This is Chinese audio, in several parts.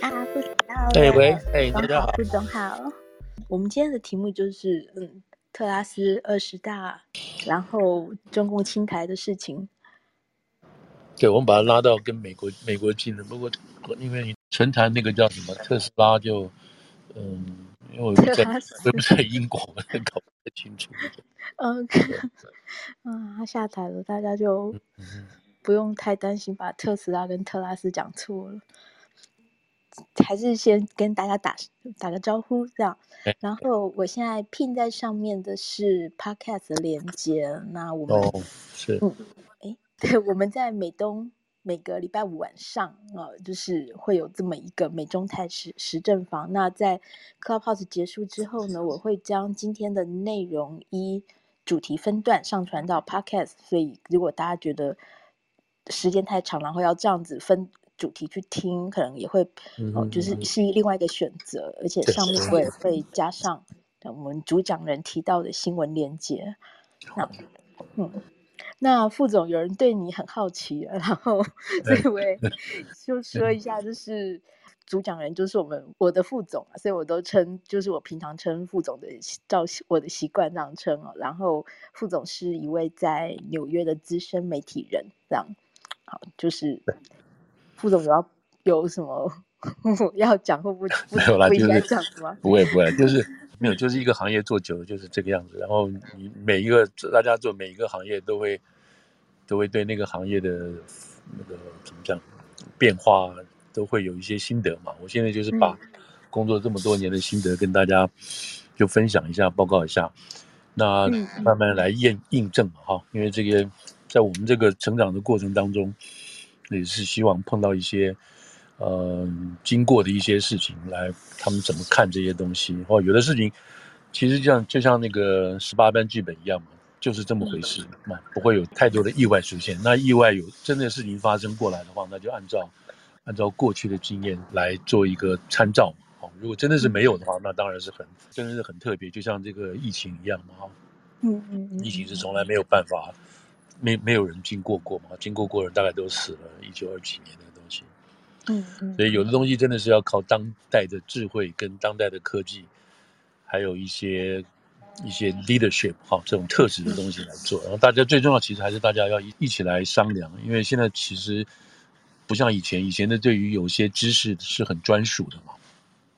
啊，副总好，哎喂，哎，大家好，副总好。我们今天的题目就是，嗯，特拉斯二十大，然后中共侵台的事情。对，我们把它拉到跟美国美国近的，不过因为你纯谈那个叫什么特斯拉就，嗯，因为我在我不在英国，我搞不太清楚。嗯，嗯，他下台了，大家就不用太担心把特斯拉跟特拉斯讲错了。还是先跟大家打打个招呼，这样。然后我现在拼在上面的是 Podcast 的连接。那我们、哦、是嗯，哎，对，我们在美东每个礼拜五晚上啊、呃，就是会有这么一个美中泰时时政房。那在 Clubhouse 结束之后呢，我会将今天的内容一主题分段上传到 Podcast。所以如果大家觉得时间太长，然后要这样子分。主题去听，可能也会哦，就是是另外一个选择，而且上面我也会加上我们主讲人提到的新闻链接。那嗯，那副总有人对你很好奇，然后 这位 就说一下，就是主讲人就是我们我的副总啊，所以我都称就是我平常称副总的照我的习惯这样称哦。然后副总是一位在纽约的资深媒体人，这样好就是。副总有要有什么 要讲或 不没有啦，不就是不会不会，就是没有，就是一个行业做久了就是这个样子。然后你每一个大家做每一个行业都会都会对那个行业的那个怎么讲变化都会有一些心得嘛。我现在就是把工作这么多年的心得跟大家就分享一下，报告一下，那慢慢来验印证嘛哈。因为这个在我们这个成长的过程当中。也是希望碰到一些，呃，经过的一些事情，来他们怎么看这些东西。哦有的事情，其实像就像那个十八般剧本一样嘛，就是这么回事嘛，不会有太多的意外出现。那意外有真的事情发生过来的话，那就按照按照过去的经验来做一个参照嘛。哦，如果真的是没有的话，那当然是很真的是很特别，就像这个疫情一样嘛。哈，嗯嗯嗯，疫情是从来没有办法。没没有人经过过嘛？经过过的人大概都死了。一九二几年那个东西，嗯嗯，所以有的东西真的是要靠当代的智慧跟当代的科技，还有一些一些 leadership 哈这种特质的东西来做。然后大家最重要其实还是大家要一一起来商量，因为现在其实不像以前，以前的对于有些知识是很专属的嘛，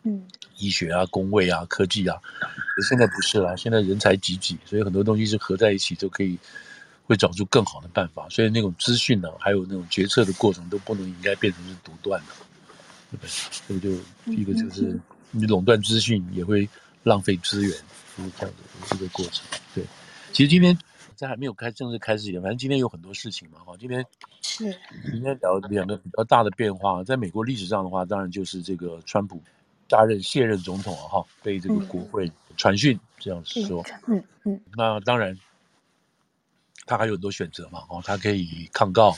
嗯，医学啊、工位啊、科技啊，可现在不是了，现在人才济济，所以很多东西是合在一起就可以。会找出更好的办法，所以那种资讯呢，还有那种决策的过程都不能应该变成是独断的，对不对？所以就一个就是你垄断资讯也会浪费资源，就是这样子的这个过程。对，其实今天在还没有开正式开始以前，反正今天有很多事情嘛，哈，今天是今天聊两个比较大的变化，在美国历史上的话，当然就是这个川普加任卸任总统哈，被这个国会传讯这样子说，嗯嗯，那当然。他还有很多选择嘛，哦，他可以抗告，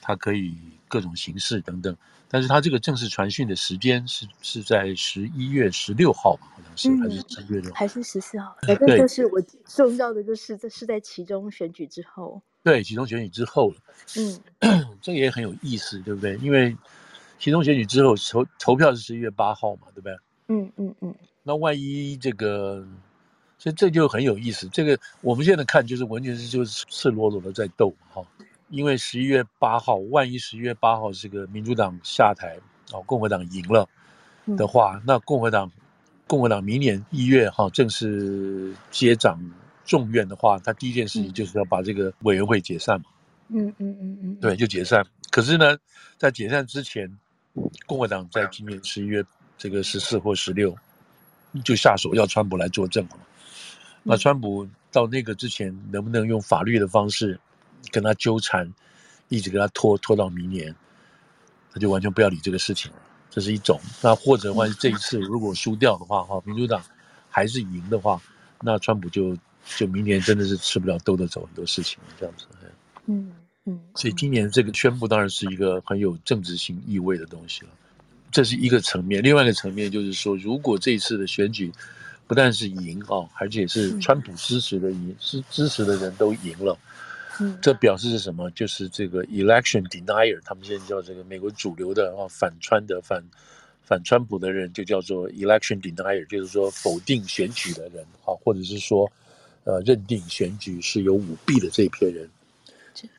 他可以各种形式等等，但是他这个正式传讯的时间是是在十一月十六号吧，好像是、嗯、还是十一月六号，还是十四号？反正就是我重要的就是这是在其中选举之后，对，其中选举之后了，嗯，这个也很有意思，对不对？因为其中选举之后投投票是十一月八号嘛，对不对？嗯嗯嗯，那万一这个。所以这就很有意思，这个我们现在看就是完全是就是赤裸裸的在斗哈，因为十一月八号，万一十一月八号这个民主党下台，哦，共和党赢了的话，那共和党共和党明年一月哈正式接掌众院的话，他第一件事情就是要把这个委员会解散嘛，嗯嗯嗯嗯，对，就解散。可是呢，在解散之前，共和党在今年十一月这个十四或十六就下手要川普来作证了。那川普到那个之前，能不能用法律的方式跟他纠缠，一直跟他拖拖到明年，他就完全不要理这个事情了。这是一种。那或者的话，这一次如果输掉的话，哈，民主党还是赢的话，那川普就就明年真的是吃不了兜着走很多事情这样子。嗯嗯。所以今年这个宣布当然是一个很有政治性意味的东西了。这是一个层面，另外一个层面就是说，如果这一次的选举。不但是赢啊，而且是川普支持的赢，是、嗯、支持的人都赢了。嗯，这表示是什么？就是这个 election denier，他们现在叫这个美国主流的啊反川的反反川普的人就叫做 election denier，就是说否定选举的人啊，或者是说呃认定选举是有舞弊的这一批人。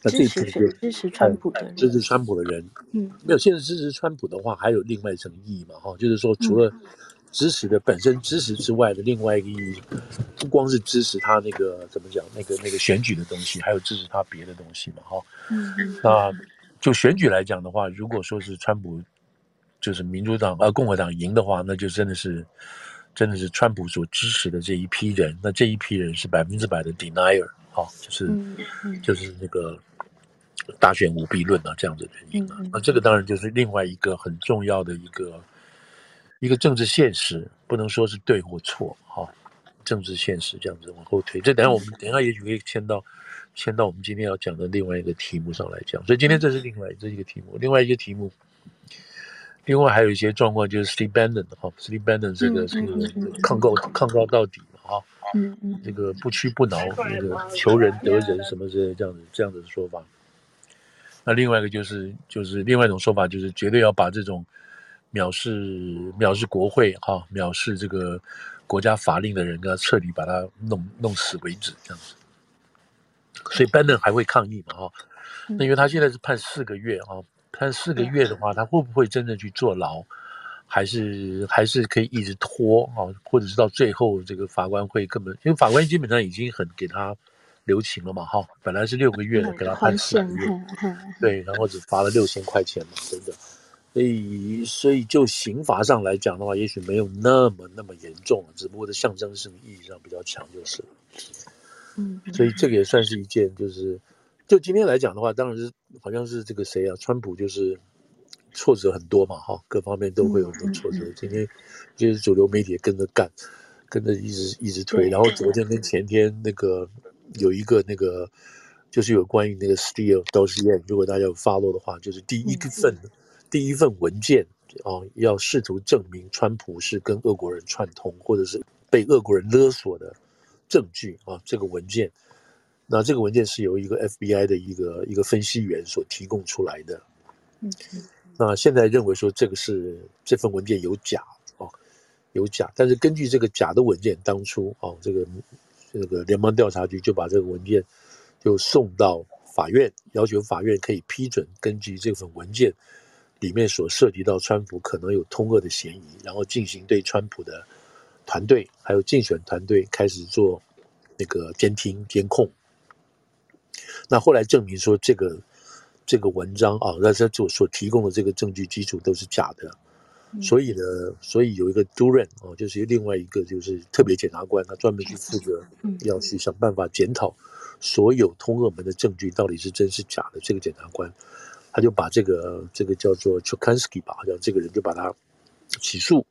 那这一批人支持川普的人，支持川普的人，嗯，没有。现在支持川普的话，还有另外一层意义嘛？哈，就是说除了支持的本身支持之外的另外一个意义，不光是支持他那个怎么讲那个那个选举的东西，还有支持他别的东西嘛？哈，嗯，那就选举来讲的话，如果说是川普。就是民主党呃共和党赢的话，那就真的是真的是川普所支持的这一批人，那这一批人是百分之百的 denier 啊，就是、嗯嗯、就是那个大选舞弊论啊这样子的原因啊，那这个当然就是另外一个很重要的一个一个政治现实，不能说是对或错哈、啊，政治现实这样子往后推，这等下我们等下也许可以牵到牵到我们今天要讲的另外一个题目上来讲，所以今天这是另外这是一个题目，另外一个题目。另外还有一些状况，就是 Steve Bannon 哈，Steve Bannon 这个是抗告抗告到底嘛哈，嗯嗯，这个不屈不挠，那个求人得人什么之类这样子这样子的说法。那另外一个就是就是另外一种说法，就是绝对要把这种藐视藐视国会哈，藐视这个国家法令的人，给他彻底把他弄弄死为止这样子。所以 Bannon 还会抗议嘛哈，那因为他现在是判四个月啊。判四个月的话，他会不会真的去坐牢，还是还是可以一直拖啊？或者是到最后这个法官会根本，因为法官基本上已经很给他留情了嘛，哈，本来是六个月的，给他判四个月，对，然后只罚了六千块钱嘛，真的，所以所以就刑罚上来讲的话，也许没有那么那么严重，只不过在象征性意义上比较强就是了，嗯，所以这个也算是一件就是。就今天来讲的话，当然是好像是这个谁啊，川普就是挫折很多嘛，哈，各方面都会有很多挫折。今天就是主流媒体也跟着干，跟着一直一直推。然后昨天跟前天那个有一个那个就是有关于那个 Steele dossier，如果大家有 follow 的话，就是第一份第一份文件啊，要试图证明川普是跟俄国人串通，或者是被俄国人勒索的证据啊，这个文件。那这个文件是由一个 FBI 的一个一个分析员所提供出来的。嗯，那现在认为说这个是这份文件有假哦，有假。但是根据这个假的文件，当初哦，这个这个联邦调查局就把这个文件就送到法院，要求法院可以批准根据这份文件里面所涉及到川普可能有通俄的嫌疑，然后进行对川普的团队还有竞选团队开始做那个监听监控。那后来证明说，这个这个文章啊，那他所所提供的这个证据基础都是假的，所以呢，所以有一个 Durham 啊，就是另外一个就是特别检察官，他专门去负责要去想办法检讨所有通俄门的证据到底是真是假的。这个检察官他就把这个这个叫做 Chokansky 吧，好像这个人就把他起诉，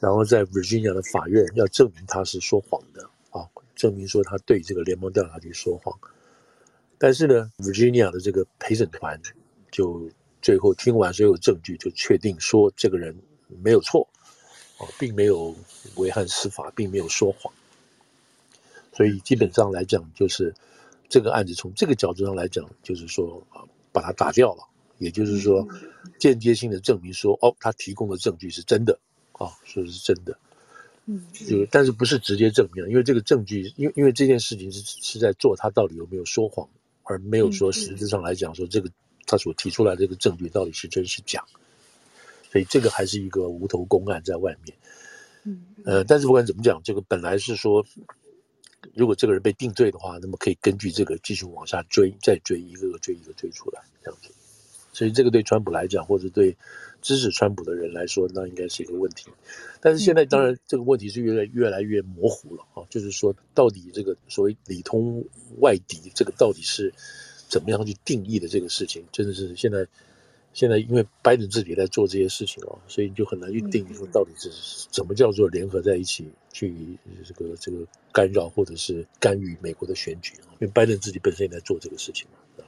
然后在 Virginia 的法院要证明他是说谎的啊，证明说他对这个联邦调查局说谎。但是呢，Virginia 的这个陪审团就最后听完所有证据，就确定说这个人没有错，啊，并没有违反司法，并没有说谎。所以基本上来讲，就是这个案子从这个角度上来讲，就是说啊，把它打掉了，也就是说间接性的证明说，哦，他提供的证据是真的，啊，说是真的。嗯，就但是不是直接证明，因为这个证据，因为因为这件事情是是在做他到底有没有说谎。而没有说实质上来讲说这个他所提出来的这个证据到底是真是假，所以这个还是一个无头公案在外面。嗯，呃，但是不管怎么讲，这个本来是说，如果这个人被定罪的话，那么可以根据这个继续往下追，再追一个个追一个追出来这样子。所以这个对川普来讲，或者对支持川普的人来说，那应该是一个问题。但是现在当然这个问题是越来越来越模糊了啊，就是说到底这个所谓里通外敌，这个到底是怎么样去定义的这个事情，真的是现在现在因为拜登自己在做这些事情哦，所以就很难去定义说到底是怎么叫做联合在一起去这个这个干扰或者是干预美国的选举，因为拜登自己本身也在做这个事情嘛，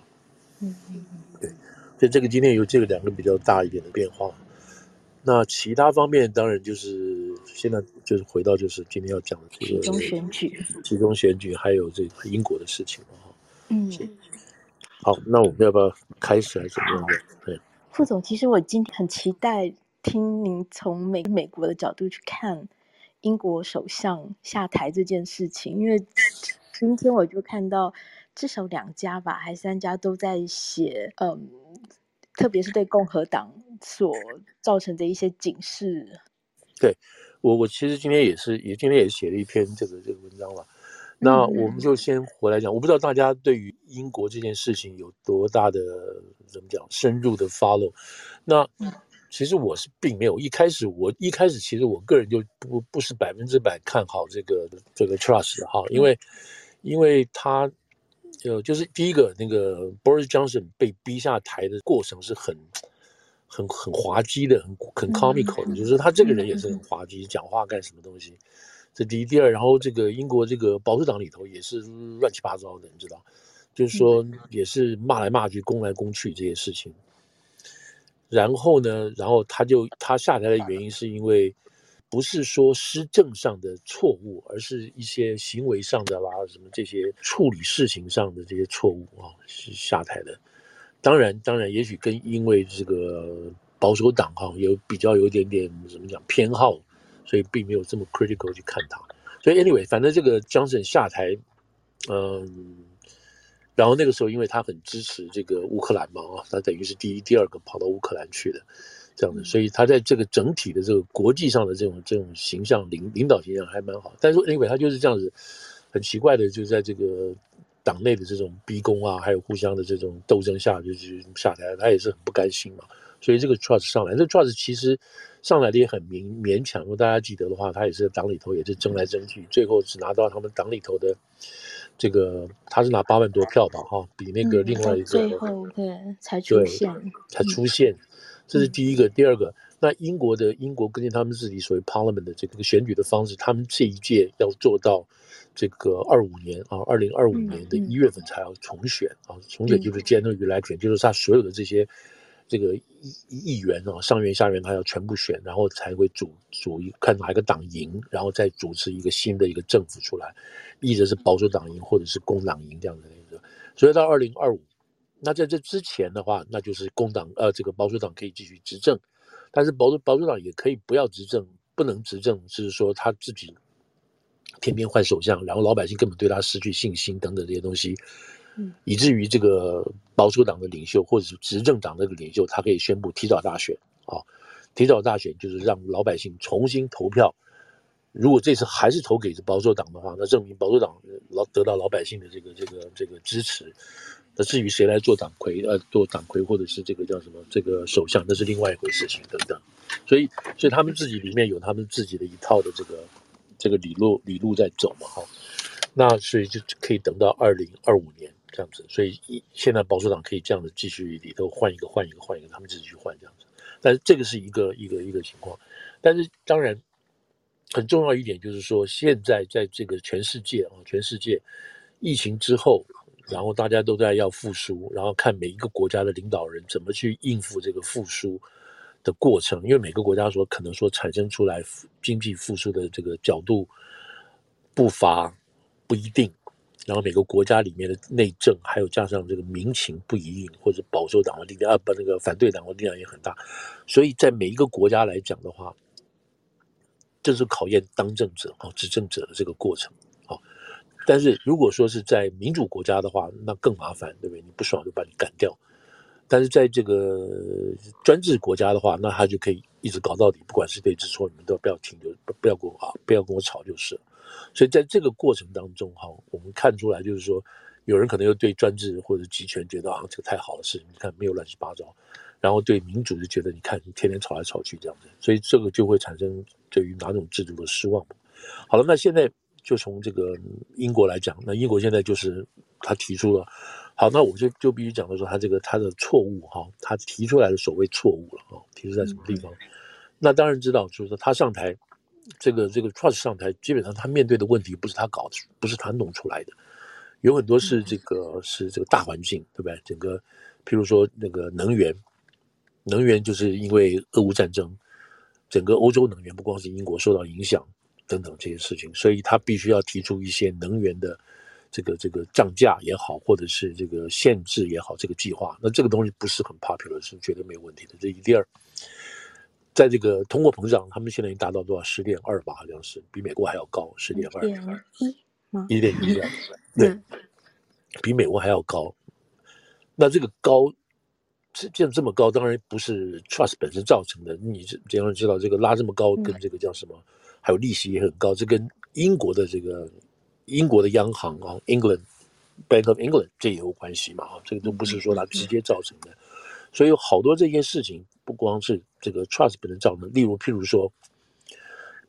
嗯嗯对。所以这个今天有这个两个比较大一点的变化，那其他方面当然就是现在就是回到就是今天要讲的这个其中选举，期中选举还有这个英国的事情哈。嗯，好，那我们要不要开始还是怎么样的？对，副总，其实我今天很期待听您从美美国的角度去看英国首相下台这件事情，因为今天我就看到至少两家吧，还三家都在写，嗯，特别是对共和党所造成的一些警示。对，我我其实今天也是也今天也写了一篇这个这个文章了。那我们就先回来讲，我不知道大家对于英国这件事情有多大的怎么讲深入的 follow。那其实我是并没有一开始，我一开始其实我个人就不不是百分之百看好这个这个 trust 的哈，因为因为他就就是第一个那个 Boris Johnson 被逼下台的过程是很很很滑稽的，很很 comical 的，就是他这个人也是很滑稽，讲话干什么东西。这第一，第二，然后这个英国这个保守党里头也是乱七八糟的，你知道，就是说也是骂来骂去，攻来攻去这些事情。然后呢，然后他就他下台的原因是因为不是说施政上的错误，而是一些行为上的啦，什么这些处理事情上的这些错误啊，是下台的。当然，当然，也许跟因为这个保守党哈有比较有点点怎么讲偏好。所以并没有这么 critical 去看他，所以 anyway，反正这个 Johnson 下台，嗯，然后那个时候因为他很支持这个乌克兰嘛啊，他等于是第一、第二个跑到乌克兰去的，这样的，所以他在这个整体的这个国际上的这种这种形象领领导形象还蛮好。但是 anyway，他就是这样子，很奇怪的，就在这个党内的这种逼宫啊，还有互相的这种斗争下，就是下台，他也是很不甘心嘛。所以这个 trust 上来，这个 trust 其实。上来的也很勉勉强，如果大家记得的话，他也是在党里头也是争来争去，最后只拿到他们党里头的这个，他是拿八万多票吧，哈，比那个另外一个、嗯、最后对才出现，才出现，这是第一个。嗯、第二个，那英国的英国根据他们自己所谓 Parliament 的这个选举的方式，他们这一届要做到这个二五年啊，二零二五年的一月份才要重选啊，嗯、重选就是 General Election，、嗯、就是他所有的这些。这个议议员啊，上院下院他要全部选，然后才会组组一看哪一个党赢，然后再组织一个新的一个政府出来，一直是保守党赢或者是工党赢这样的那个。所以到二零二五，那在这之前的话，那就是工党呃这个保守党可以继续执政，但是保守保守党也可以不要执政，不能执政，就是说他自己天天换首相，然后老百姓根本对他失去信心等等这些东西。以至于这个保守党的领袖或者是执政党的领袖，他可以宣布提早大选啊，提早大选就是让老百姓重新投票。如果这次还是投给保守党的话，那证明保守党老得到老百姓的这个这个这个支持。那至于谁来做党魁呃做党魁或者是这个叫什么这个首相，那是另外一回事情等等。所以所以他们自己里面有他们自己的一套的这个这个理路理路在走嘛哈。那所以就可以等到二零二五年。这样子，所以现在保守党可以这样子继续里头换一个换一个换一个，他们自己去换这样子。但是这个是一个一个一个情况。但是当然很重要一点就是说，现在在这个全世界啊，全世界疫情之后，然后大家都在要复苏，然后看每一个国家的领导人怎么去应付这个复苏的过程，因为每个国家说可能说产生出来经济复苏的这个角度步伐不一定。然后每个国家里面的内政，还有加上这个民情不一样，或者保守党的力量啊，不，那个反对党的力量也很大，所以在每一个国家来讲的话，这是考验当政者啊、执政者的这个过程啊。但是如果说是在民主国家的话，那更麻烦，对不对？你不爽就把你赶掉。但是在这个专制国家的话，那他就可以一直搞到底，不管是对是错，你们都不要听，就不不要跟我啊，不要跟我吵就是了。所以在这个过程当中，哈，我们看出来就是说，有人可能又对专制或者集权觉得啊，这个太好的事情，你看没有乱七八糟；然后对民主就觉得，你看你天天吵来吵去这样子，所以这个就会产生对于哪种制度的失望。好了，那现在就从这个英国来讲，那英国现在就是他提出了，好，那我就就必须讲到说，他这个他的错误哈，他提出来的所谓错误了啊，提出在什么地方？嗯、那当然知道，就是说他上台。这个这个 Truss 上台，基本上他面对的问题不是他搞的，不是他弄出来的，有很多是这个、嗯、是这个大环境，对不对？整个，譬如说那个能源，能源就是因为俄乌战争，整个欧洲能源不光是英国受到影响等等这些事情，所以他必须要提出一些能源的这个这个涨价也好，或者是这个限制也好，这个计划，那这个东西不是很 popular，是绝对没有问题的。这一第二。在这个通货膨胀，他们现在已经达到多少？十点二吧，好像是比美国还要高，十点二。一点一 对，比美国还要高。那这个高，这这样这么高，当然不是 trust 本身造成的。你这这样知道，这个拉这么高，跟这个叫什么？还有利息也很高，这跟英国的这个英国的央行啊，England Bank of England 这也有关系嘛？啊，这个都不是说它直接造成的。所以有好多这些事情，不光是这个 trust 本身造成的，例如譬如说，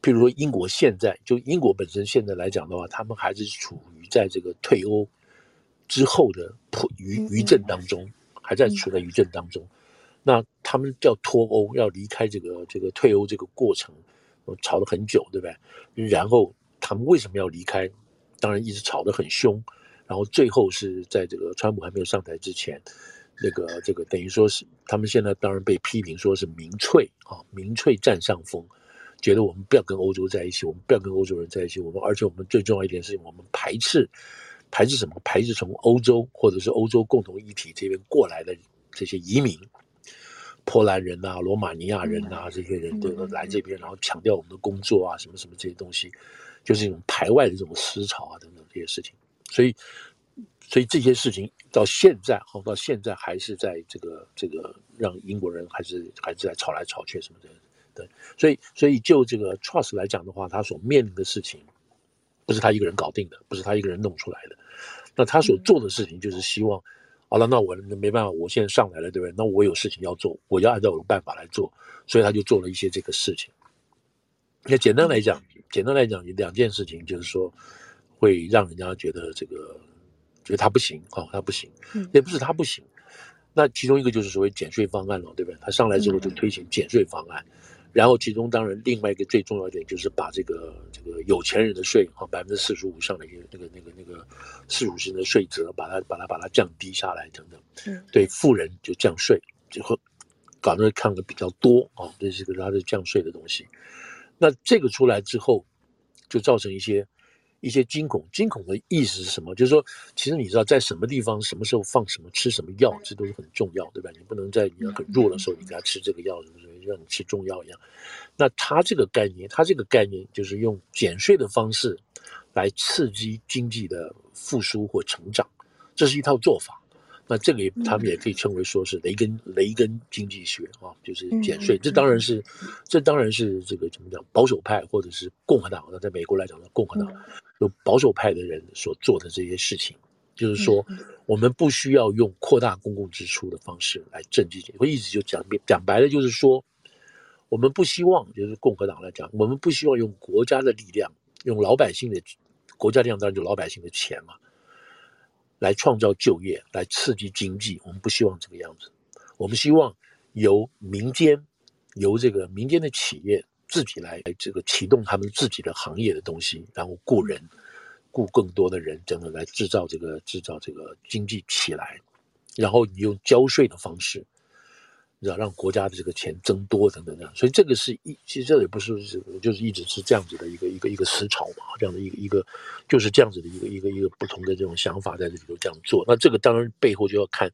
譬如说英国现在就英国本身现在来讲的话，他们还是处于在这个退欧之后的余余震当中，还在处在余震当中。那他们叫脱欧，要离开这个这个退欧这个过程，吵了很久，对不对？然后他们为什么要离开？当然一直吵得很凶，然后最后是在这个川普还没有上台之前。那个这个等于说是他们现在当然被批评说是民粹啊，民粹占上风，觉得我们不要跟欧洲在一起，我们不要跟欧洲人在一起，我们而且我们最重要一点是我们排斥排斥什么？排斥从欧洲或者是欧洲共同议体这边过来的这些移民，波兰人呐、罗马尼亚人呐、啊、这些人都来这边，然后强调我们的工作啊什么什么这些东西，就是一种排外的这种思潮啊等等这些事情，所以。所以这些事情到现在，好到现在还是在这个这个让英国人还是还是在吵来吵去什么的，对。所以所以就这个 trust 来讲的话，他所面临的事情不是他一个人搞定的，不是他一个人弄出来的。那他所做的事情就是希望，好了，那我没办法，我现在上来了，对不对？那我有事情要做，我要按照我的办法来做，所以他就做了一些这个事情。那简单来讲，简单来讲，两件事情就是说会让人家觉得这个。觉得他不行哦，他不行，也不是他不行。那其中一个就是所谓减税方案了，对不对？他上来之后就推行减税方案，然后其中当然另外一个最重要一点就是把这个这个有钱人的税啊，百分之四十五以上的一个那个那个那个四五十五的税则，把它把它把它降低下来等等。对富人就降税，就会搞得看的比较多啊，这是个他的降税的东西。那这个出来之后，就造成一些。一些惊恐，惊恐的意思是什么？就是说，其实你知道，在什么地方、什么时候放什么、吃什么药，这都是很重要，对吧？你不能在你很弱的时候，你给他吃这个药，是不是让你吃中药一样？那他这个概念，他这个概念就是用减税的方式来刺激经济的复苏或成长，这是一套做法。那这个，他们也可以称为说是雷根雷根经济学啊，就是减税。这当然是，这当然是这个怎么讲？保守派或者是共和党，那在美国来讲呢，共和党有保守派的人所做的这些事情，就是说，我们不需要用扩大公共支出的方式来振经济。我一直就讲讲白了，就是说，我们不希望，就是共和党来讲，我们不希望用国家的力量，用老百姓的国家力量，当然就老百姓的钱嘛。来创造就业，来刺激经济，我们不希望这个样子。我们希望由民间，由这个民间的企业自己来这个启动他们自己的行业的东西，然后雇人，雇更多的人，真的来制造这个制造这个经济起来，然后你用交税的方式。让让国家的这个钱增多等等这样，所以这个是一，其实这也不是就是一直是这样子的一个一个一个思潮嘛，这样的一个一个就是这样子的一个一个一个不同的这种想法在这里头这样做。那这个当然背后就要看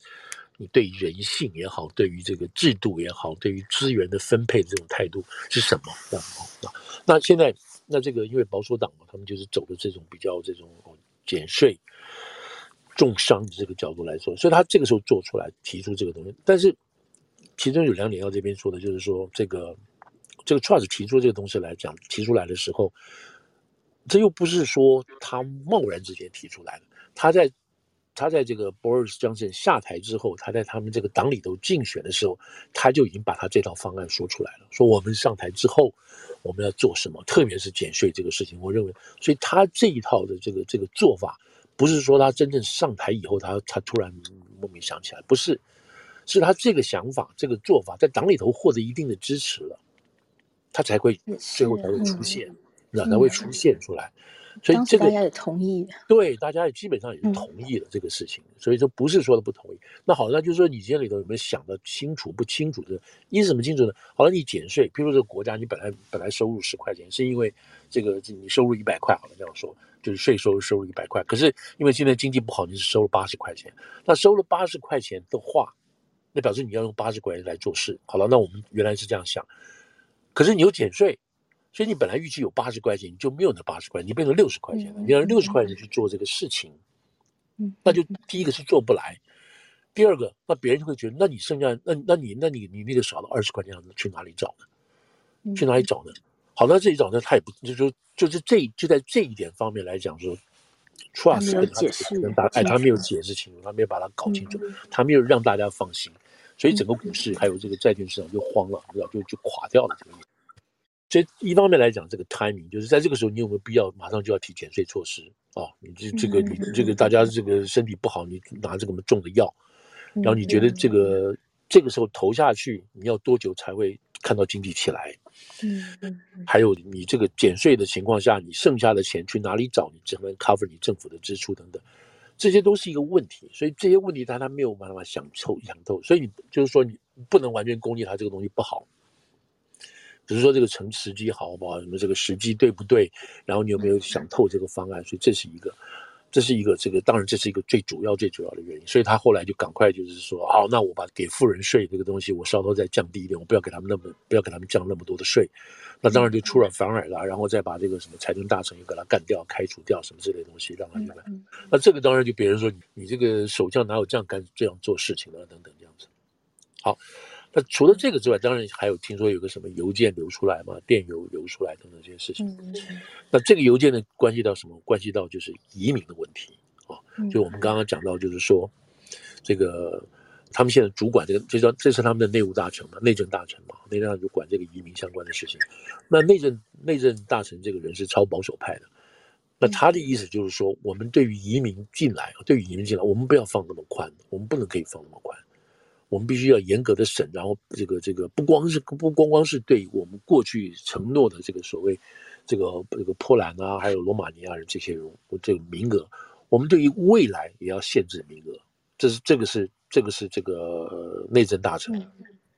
你对于人性也好，对于这个制度也好，对于资源的分配的这种态度是什么？这样啊？那现在那这个因为保守党嘛，他们就是走的这种比较这种减税重伤的这个角度来说，所以他这个时候做出来提出这个东西，但是。其中有两点要这边说的，就是说这个这个 trust 提出这个东西来讲，提出来的时候，这又不是说他贸然之间提出来的。他在他在这个 Boris Johnson 下台之后，他在他们这个党里头竞选的时候，他就已经把他这套方案说出来了，说我们上台之后我们要做什么，特别是减税这个事情。我认为，所以他这一套的这个这个做法，不是说他真正上台以后他他突然莫名想起来，不是。是他这个想法、这个做法在党里头获得一定的支持了，他才会最后才会出现，那、嗯、才会出现出来。嗯、所以这个大家也同意，对，大家也基本上也是同意了这个事情。嗯、所以说不是说的不同意。那好，那就是说你这里头有没有想的清楚不清楚的？一是什么清楚呢？好了，你减税，譬如这个国家你本来本来收入十块钱，是因为这个你收入一百块，好了这样说，就是税收收入一百块。可是因为现在经济不好，你是收了八十块钱。那收了八十块钱的话。那表示你要用八十块钱来做事，好了，那我们原来是这样想，可是你又减税，所以你本来预期有八十块钱，你就没有那八十块，你变成六十块钱了。你让六十块钱去做这个事情，那就第一个是做不来，第二个，那别人就会觉得，那你剩下，那那你那你你那个少了二十块钱，去哪里找呢？去哪里找呢？好，那这里找呢，他也不就就，就是这就在这一点方面来讲说。Trust 跟他解释，哎，他没有解释清楚，他没有把它搞清楚，他没有让大家放心，所以整个股市还有这个债券市场就慌了，知道就就垮掉了。这个，所以一方面来讲，这个 timing 就是在这个时候，你有没有必要马上就要提减税措施啊？你这这个你这个大家这个身体不好，你拿这个么重的药，然后你觉得这个这个时候投下去，你要多久才会看到经济起来？嗯嗯，还有你这个减税的情况下，你剩下的钱去哪里找？你只能 cover 你政府的支出等等，这些都是一个问题。所以这些问题，他他没有办法想透想透。所以你就是说，你不能完全攻击他这个东西不好，只是说这个成时机好不好，什么这个时机对不对？然后你有没有想透这个方案？所以这是一个。这是一个这个，当然这是一个最主要最主要的原因，所以他后来就赶快就是说，好，那我把给富人税这个东西我稍稍再降低一点，我不要给他们那么不要给他们降那么多的税，那当然就出尔反尔了，然后再把这个什么财政大臣又给他干掉、开除掉什么之类的东西，让他明白。那这个当然就别人说你你这个首相哪有这样干这样做事情的等等这样子。好。那除了这个之外，当然还有听说有个什么邮件流出来嘛，电邮流出来等等这些事情。嗯、那这个邮件呢，关系到什么？关系到就是移民的问题啊。就我们刚刚讲到，就是说，这个他们现在主管这个，这叫这是他们的内务大臣嘛，内政大臣嘛，内政大臣就管这个移民相关的事情。那内政内政大臣这个人是超保守派的，那他的意思就是说，我们对于移民进来，对于移民进来，我们不要放那么宽，我们不能可以放那么宽。我们必须要严格的审，然后这个这个不光是不光光是对我们过去承诺的这个所谓这个这个波兰啊，还有罗马尼亚人这些人这个名额，我们对于未来也要限制名额。这是这个是这个是这个内政大臣，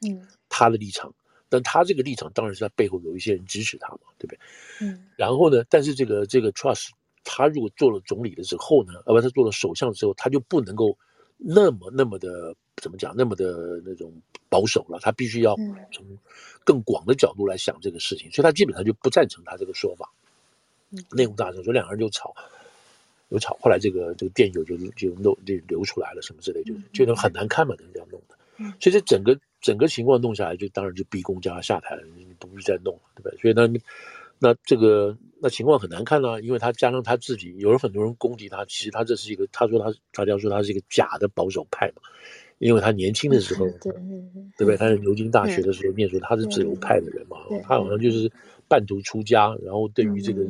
嗯，他的立场，但他这个立场当然是他背后有一些人支持他嘛，对不对？嗯，然后呢，但是这个这个 Trust，他如果做了总理了之后呢，呃不，他做了首相之后，他就不能够那么那么的。怎么讲那么的那种保守了？他必须要从更广的角度来想这个事情，所以他基本上就不赞成他这个说法。内务大臣说两个人就吵，有吵，后来这个这个电邮就就漏就流出来了，什么之类，就觉得很难看嘛，这样弄的。所以这整个整个情况弄下来，就当然就逼宫叫他下台了，你不必再弄了，对不对？所以那那这个那情况很难看呢，因为他加上他自己，有人很多人攻击他，其实他这是一个，他说他大家说他是一个假的保守派嘛。因为他年轻的时候，对不对？他在牛津大学的时候念书，他是自由派的人嘛，他好像就是半途出家，然后对于这个，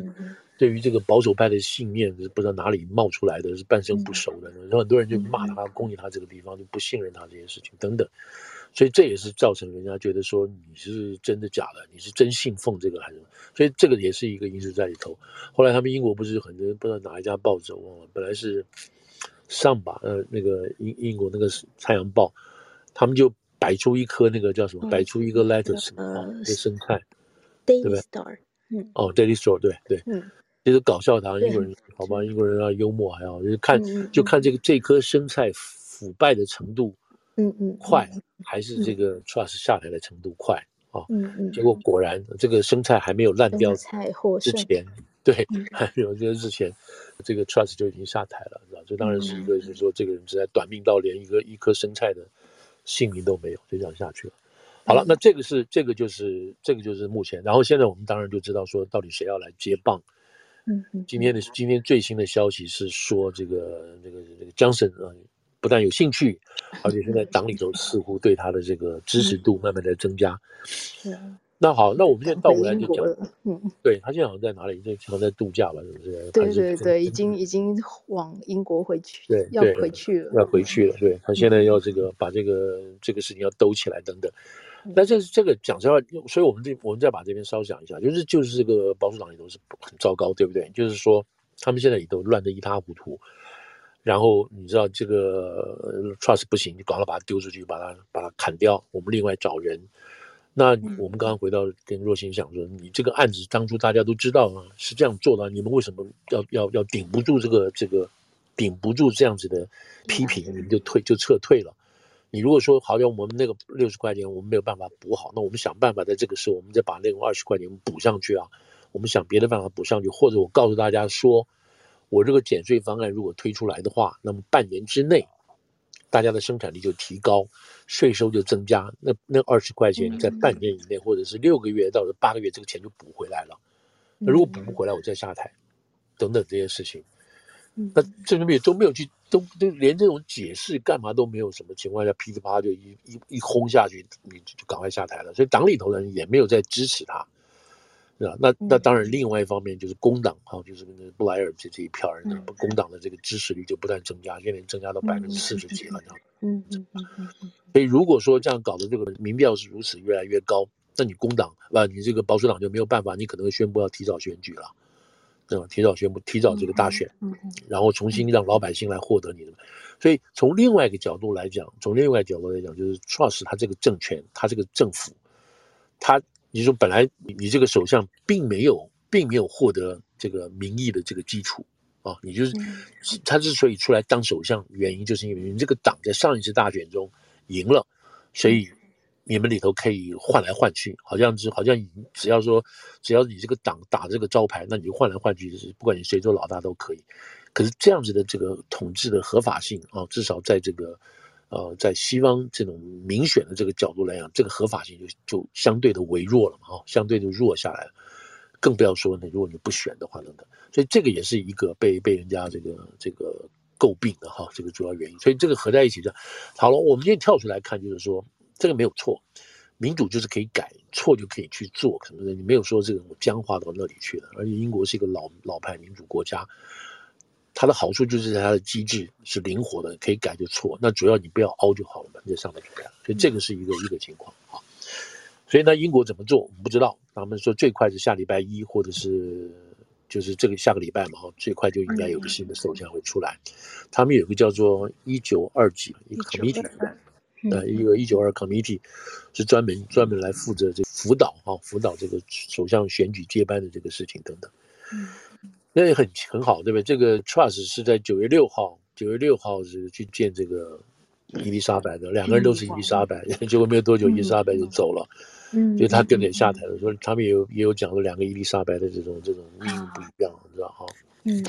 对于这个保守派的信念是不知道哪里冒出来的，是半生不熟的。然后很多人就骂他，攻击他这个地方，就不信任他这些事情等等。所以这也是造成人家觉得说你是真的假的，你是真信奉这个还是？所以这个也是一个因素在里头。后来他们英国不是很多人不知道哪一家报纸忘了，本来是。上吧，呃，那个英英国那个《太阳报》，他们就摆出一颗那个叫什么，摆出一个 lettuce 啊，一个生菜，对不对？嗯，哦，Daily Star，对对，嗯，这是搞笑堂英国人，好吧，英国人要幽默，还好就是看就看这个这颗生菜腐败的程度，嗯嗯，快还是这个 Truss 下台的程度快啊？嗯嗯，结果果然这个生菜还没有烂掉之前。对，还有就是之前，这个 Trust 就已经下台了，是吧？这当然是一个，就是说这个人实在短命到连一个一颗生菜的性命都没有，就这样下去了。好了，那这个是这个就是这个就是目前，然后现在我们当然就知道说到底谁要来接棒。嗯，今天的今天最新的消息是说，这个这个这个 Johnson 啊，不但有兴趣，而且现在党里头似乎对他的这个支持度慢慢在增加。是啊。那好，那我们现在倒过来就讲，嗯，对，他现在好像在哪里？在好像在度假吧，是不是？对对对，已经已经往英国回去，对，要回去了，要回去了。对，他现在要这个把这个这个事情要兜起来等等。那这这个讲实话，所以我们这我们再把这边稍想一下，就是就是这个保守党里头是很糟糕，对不对？就是说他们现在里头乱得一塌糊涂，然后你知道这个 trust 不行，你赶快把它丢出去，把它把它砍掉，我们另外找人。那我们刚刚回到跟若心讲说，你这个案子当初大家都知道啊，是这样做的，你们为什么要要要顶不住这个这个顶不住这样子的批评，你们就退就撤退了？你如果说好像我们那个六十块钱我们没有办法补好，那我们想办法在这个时候我们再把那个二十块钱补上去啊。我们想别的办法补上去，或者我告诉大家说，我这个减税方案如果推出来的话，那么半年之内，大家的生产力就提高，税收就增加，那那二十块钱在半年以内，或者是六个月到了八个月，这个钱就补回来了。那如果补不回来，我再下台，等等这些事情。那这里面也都没有去，都都连这种解释干嘛都没有，什么情况下噼里啪啦就一一一轰下去，你就赶快下台了。所以党里头的人也没有在支持他。是吧？那那当然，另外一方面就是工党哈，就是那个布莱尔这这一票人，工党的这个支持率就不断增加，现在增加到百分之四十几了，嗯嗯嗯嗯。所以如果说这样搞的这个民调是如此越来越高，那你工党啊，你这个保守党就没有办法，你可能会宣布要提早选举了，对吧？提早宣布，提早这个大选，然后重新让老百姓来获得你的。所以从另外一个角度来讲，从另外一个角度来讲，就是 Trust 他这个政权，他这个政府，他。你说本来你你这个首相并没有并没有获得这个民意的这个基础啊，你就是他之所以出来当首相，原因就是因为你这个党在上一次大选中赢了，所以你们里头可以换来换去，好像是好像只要说只要你这个党打这个招牌，那你就换来换去，就是不管你谁做老大都可以。可是这样子的这个统治的合法性啊，至少在这个。呃，在西方这种民选的这个角度来讲，这个合法性就就相对的微弱了嘛，哈，相对的弱下来了。更不要说呢，如果你不选的话，等等。所以这个也是一个被被人家这个这个诟病的哈，这个主要原因。所以这个合在一起的，好了，我们今天跳出来看，就是说这个没有错，民主就是可以改，错就可以去做，可能你没有说这个僵化到那里去了。而且英国是一个老老派民主国家。它的好处就是它的机制是灵活的，可以改就错。那主要你不要凹就好了嘛，你在上面就改。所以这个是一个一个情况啊。所以呢，英国怎么做我们不知道。他们说最快是下礼拜一，或者是就是这个下个礼拜嘛，哈，最快就应该有个新的首相会出来。他们有个叫做一九二几一个 committee，呃，一个一九二 committee 是专门专门来负责这辅导啊，辅导这个首相选举接班的这个事情等等。嗯。那也很很好，对不对？这个 Trust 是在九月六号，九月六号是去见这个伊丽莎白的，两个人都是伊丽莎白，嗯、结果没有多久，伊丽莎白就走了，嗯，所以他跟着下台了。说他们也有也有讲了两个伊丽莎白的这种这种命运不一样，你知道哈？嗯，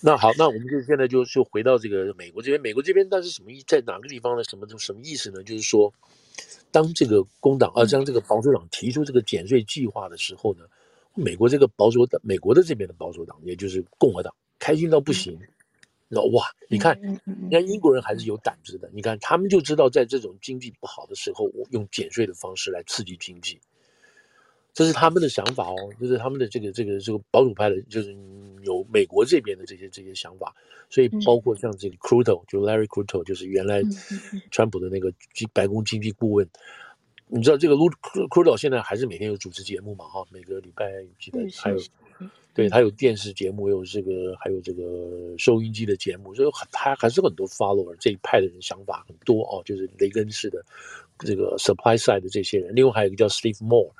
那好，那我们就现在就就回到这个美国这边，美国这边但是什么意在哪个地方呢？什么什么意思呢？就是说，当这个工党啊，当这个保守党提出这个减税计划的时候呢？美国这个保守党，美国的这边的保守党，也就是共和党，开心到不行。那哇，你看，你看英国人还是有胆子的。你看，他们就知道在这种经济不好的时候，我用减税的方式来刺激经济，这是他们的想法哦。就是他们的这个这个这个保守派的，就是有美国这边的这些这些想法。所以包括像这个 Kruto，就 Larry Kruto，就是原来川普的那个白宫经济顾问。你知道这个卢库鲁现在还是每天有主持节目嘛？哈，每个礼拜记得还有，对他有电视节目，有这个还有这个收音机的节目，所以他还是很多 follower 这一派的人想法很多哦，就是雷根式的这个 supply side 的这些人，另外还有一个叫 Steve Moore，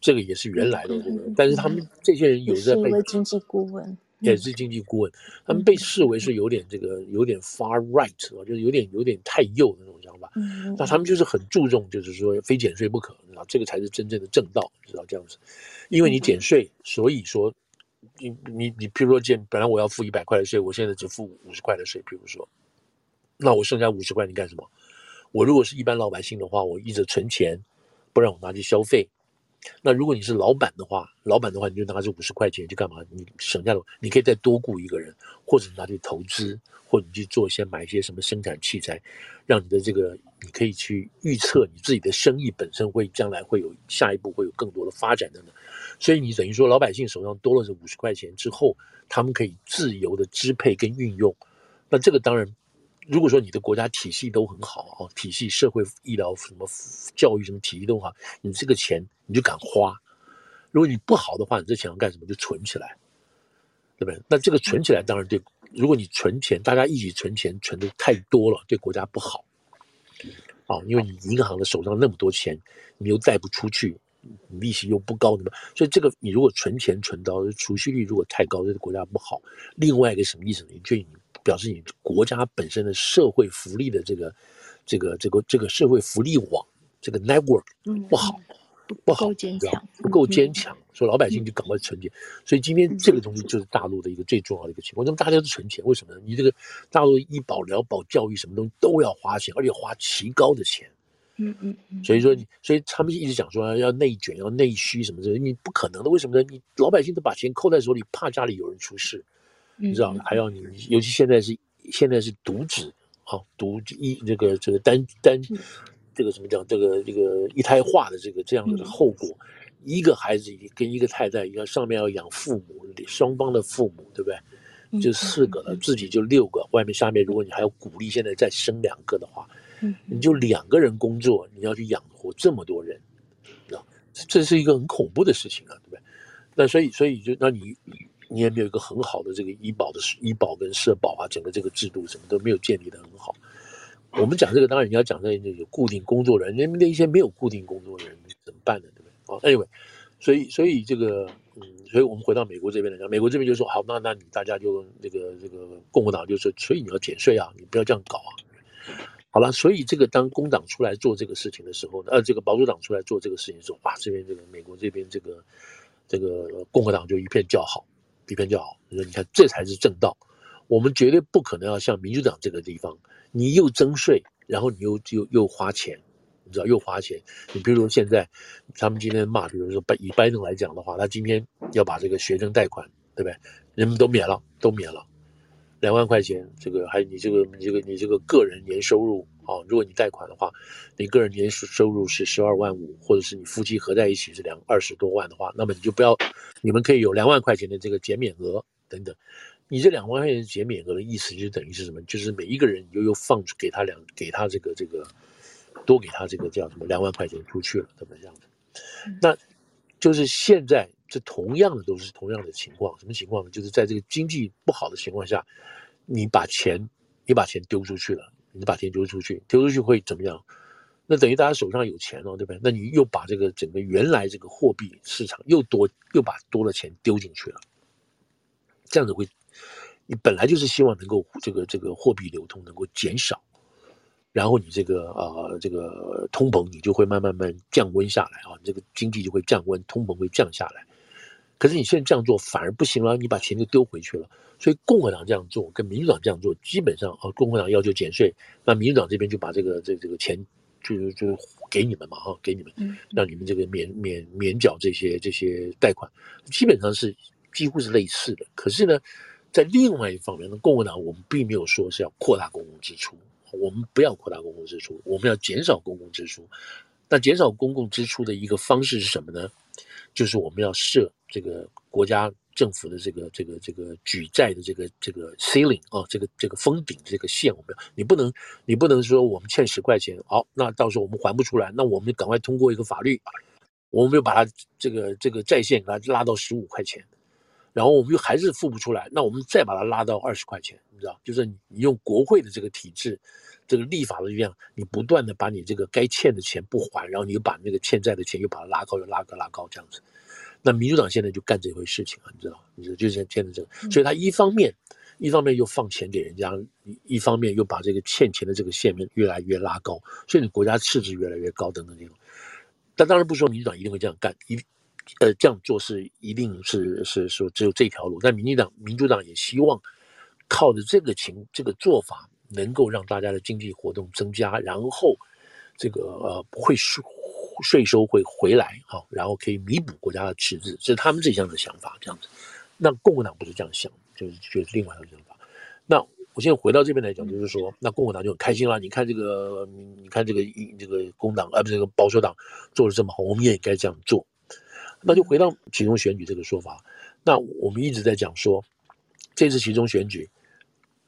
这个也是原来的这个，但是他们这些人有在被经济顾问。也是经济顾问，他们被视为是有点这个有点 far right，就是有点有点太右的那种想法。那他们就是很注重，就是说非减税不可，知道这个才是真正的正道，知道这样子。因为你减税，所以说你你你，譬如说减，本来我要付一百块的税，我现在只付五十块的税，譬如说，那我剩下五十块你干什么？我如果是一般老百姓的话，我一直存钱，不然我拿去消费。那如果你是老板的话，老板的话，你就拿这五十块钱去干嘛？你省下了，你可以再多雇一个人，或者拿去投资，或者你去做一些买一些什么生产器材，让你的这个你可以去预测你自己的生意本身会将来会有下一步会有更多的发展的呢。所以你等于说老百姓手上多了这五十块钱之后，他们可以自由的支配跟运用。那这个当然。如果说你的国家体系都很好哦，体系、社会、医疗、什么教育、什么体系都好，你这个钱你就敢花。如果你不好的话，你这钱要干什么？就存起来，对不对？那这个存起来当然对。如果你存钱，大家一起存钱，存的太多了，对国家不好。哦，因为你银行的手上那么多钱，你又贷不出去，你利息又不高，对吧？所以这个你如果存钱存到储蓄率如果太高，对国家不好。另外一个什么意思呢？就你。表示你国家本身的社会福利的这个这个这个这个社会福利网这个 network 不好。嗯不够，坚强，不够坚强，所以老百姓就赶快存钱。所以今天这个东西就是大陆的一个最重要的一个情况。那么大家都存钱，为什么呢？你这个大陆医保、疗保、教育什么东西都要花钱，而且花奇高的钱。嗯嗯嗯。所以说你，所以他们一直讲说要内卷、要内需什么的，你不可能的。为什么呢？你老百姓都把钱扣在手里，怕家里有人出事，你知道吗？还要你，尤其现在是现在是独子啊，独一这个这个单单。这个什么叫？这个这个一胎化的这个这样的后果，嗯、一个孩子跟一个太太一样，上面要养父母，双方的父母，对不对？就四个了，嗯、自己就六个，外面下面，如果你还要鼓励现在再生两个的话，嗯、你就两个人工作，你要去养活这么多人？这是一个很恐怖的事情啊，对不对？那所以所以就那你你也没有一个很好的这个医保的医保跟社保啊，整个这个制度什么都没有建立的很好。我们讲这个，当然你要讲在那个固定工作人那，那一些没有固定工作人怎么办呢？对，anyway，所以所以这个，嗯，所以我们回到美国这边来讲，美国这边就说好，那那你大家就那个这个共和党就说，所以你要减税啊，你不要这样搞啊。好了，所以这个当工党出来做这个事情的时候呢，呃，这个保守党出来做这个事情的时候，哇，这边这个美国这边这个这个共和党就一片叫好，一片叫好，你说你看这才是正道，我们绝对不可能要像民主党这个地方。你又征税，然后你又又又花钱，你知道又花钱。你比如说现在，他们今天骂，比如说拜以拜登来讲的话，他今天要把这个学生贷款，对不对？人们都免了，都免了，两万块钱。这个还有你这个你这个你这个个人年收入啊，如果你贷款的话，你个人年收入是十二万五，或者是你夫妻合在一起是两二十多万的话，那么你就不要，你们可以有两万块钱的这个减免额等等。你这两万块钱减免额的意思，就等于是什么？就是每一个人又又放出给他两，给他这个这个，多给他这个叫什么两万块钱出去了，怎么样子？那就是现在这同样的都是同样的情况，什么情况呢？就是在这个经济不好的情况下，你把钱你把钱丢出去了，你把钱丢出去，丢出去会怎么样？那等于大家手上有钱了，对不对？那你又把这个整个原来这个货币市场又多又把多的钱丢进去了，这样子会。你本来就是希望能够这个这个货币流通能够减少，然后你这个呃这个通膨你就会慢慢慢降温下来啊，你这个经济就会降温，通膨会降下来。可是你现在这样做反而不行了，你把钱就丢回去了。所以共和党这样做跟民主党这样做，基本上啊，共和党要求减税，那民主党这边就把这个这这个钱就就给你们嘛哈，给你们，让你们这个免免免缴这些这些贷款，基本上是几乎是类似的。可是呢。在另外一方面呢，共和党我们并没有说是要扩大公共支出，我们不要扩大公共支出，我们要减少公共支出。那减少公共支出的一个方式是什么呢？就是我们要设这个国家政府的这个这个这个举债的这个这个 ceiling 啊，这个这个封顶这个线，我们要你不能你不能说我们欠十块钱，好，那到时候我们还不出来，那我们就赶快通过一个法律，我们就把它这个这个债线给它拉到十五块钱。然后我们又还是付不出来，那我们再把它拉到二十块钱，你知道，就是你用国会的这个体制，这个立法的力量，你不断的把你这个该欠的钱不还，然后你又把那个欠债的钱又把它拉高，又拉高，拉高这样子。那民主党现在就干这回事情啊，你知道，你知道就是现在这个，所以他一方面一方面又放钱给人家，一方面又把这个欠钱的这个线面越来越拉高，所以你国家赤字越来越高等等这种。但当然不说民主党一定会这样干，一。呃，这样做是一定是是说只有这条路，但民进党、民主党也希望靠着这个情这个做法，能够让大家的经济活动增加，然后这个呃不会税税收会回来哈，然后可以弥补国家的赤字，这是他们这样的想法，这样子。那共和党不是这样想，就是就是另外一种想法。那我现在回到这边来讲，就是说，那共和党就很开心了。你看这个，你看这个这个工党啊，不是这个保守党做的这么好，我们也应该这样做。那就回到期中选举这个说法，那我们一直在讲说，这次集中选举，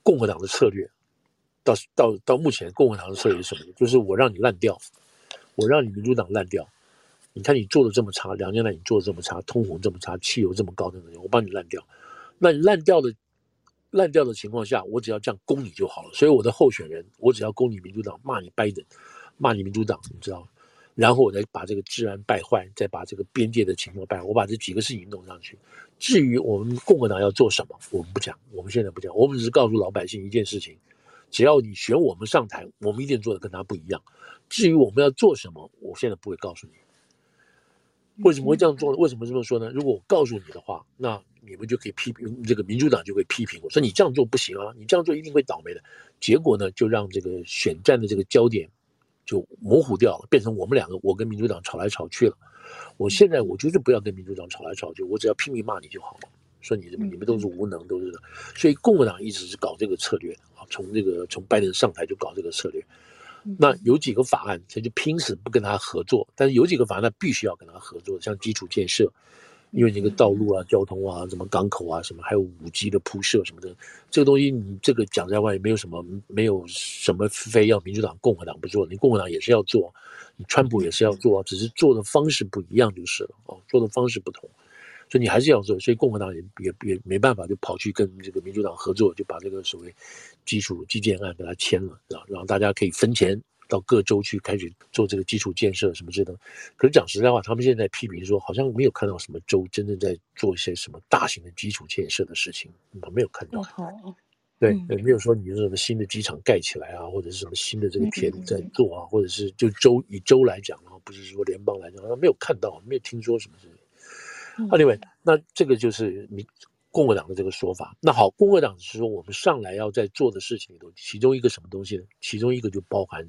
共和党的策略，到到到目前，共和党的策略是什么？就是我让你烂掉，我让你民主党烂掉。你看你做的这么差，两年来你做的这么差，通膨这么差，汽油这么高等等，我帮你烂掉。那你烂掉的烂掉的情况下，我只要这样攻你就好了。所以我的候选人，我只要攻你民主党，骂你拜登，骂你民主党，你知道吗？然后我再把这个治安败坏，再把这个边界的情况败坏，我把这几个事情弄上去。至于我们共和党要做什么，我们不讲，我们现在不讲，我们只是告诉老百姓一件事情：只要你选我们上台，我们一定做的跟他不一样。至于我们要做什么，我现在不会告诉你。为什么会这样做呢？为什么这么说呢？如果我告诉你的话，那你们就可以批评这个民主党就会批评我说你这样做不行啊，你这样做一定会倒霉的。结果呢，就让这个选战的这个焦点就模糊掉了，变成我们两个我跟民主党吵来吵去了。我现在我就是不要跟民主党吵来吵去，我只要拼命骂你就好了，说你你们都是无能，都是的。所以共和党一直是搞这个策略啊，从这个从拜登上台就搞这个策略。那有几个法案，他就拼死不跟他合作。但是有几个法案，他必须要跟他合作，像基础建设，因为那个道路啊、交通啊、什么港口啊、什么，还有五 G 的铺设什么的，这个东西你这个讲在外也，没有什么，没有什么非要民主党、共和党不做，你共和党也是要做，你川普也是要做，只是做的方式不一样就是了哦，做的方式不同。所以你还是要做，所以共和党也也也没办法，就跑去跟这个民主党合作，就把这个所谓基础基建案给他签了，然后大家可以分钱到各州去开始做这个基础建设什么之类的。可是讲实在话，他们现在批评说，好像没有看到什么州真正在做一些什么大型的基础建设的事情，我没有看到。哦、对，没有说你有什么新的机场盖起来啊，或者是什么新的这个田在做啊，或者是就州以州来讲，然后不是说联邦来讲，他没有看到，没有听说什么事情。啊，另外，那这个就是你共和党的这个说法。那好，共和党是说我们上来要在做的事情里头，其中一个什么东西呢？其中一个就包含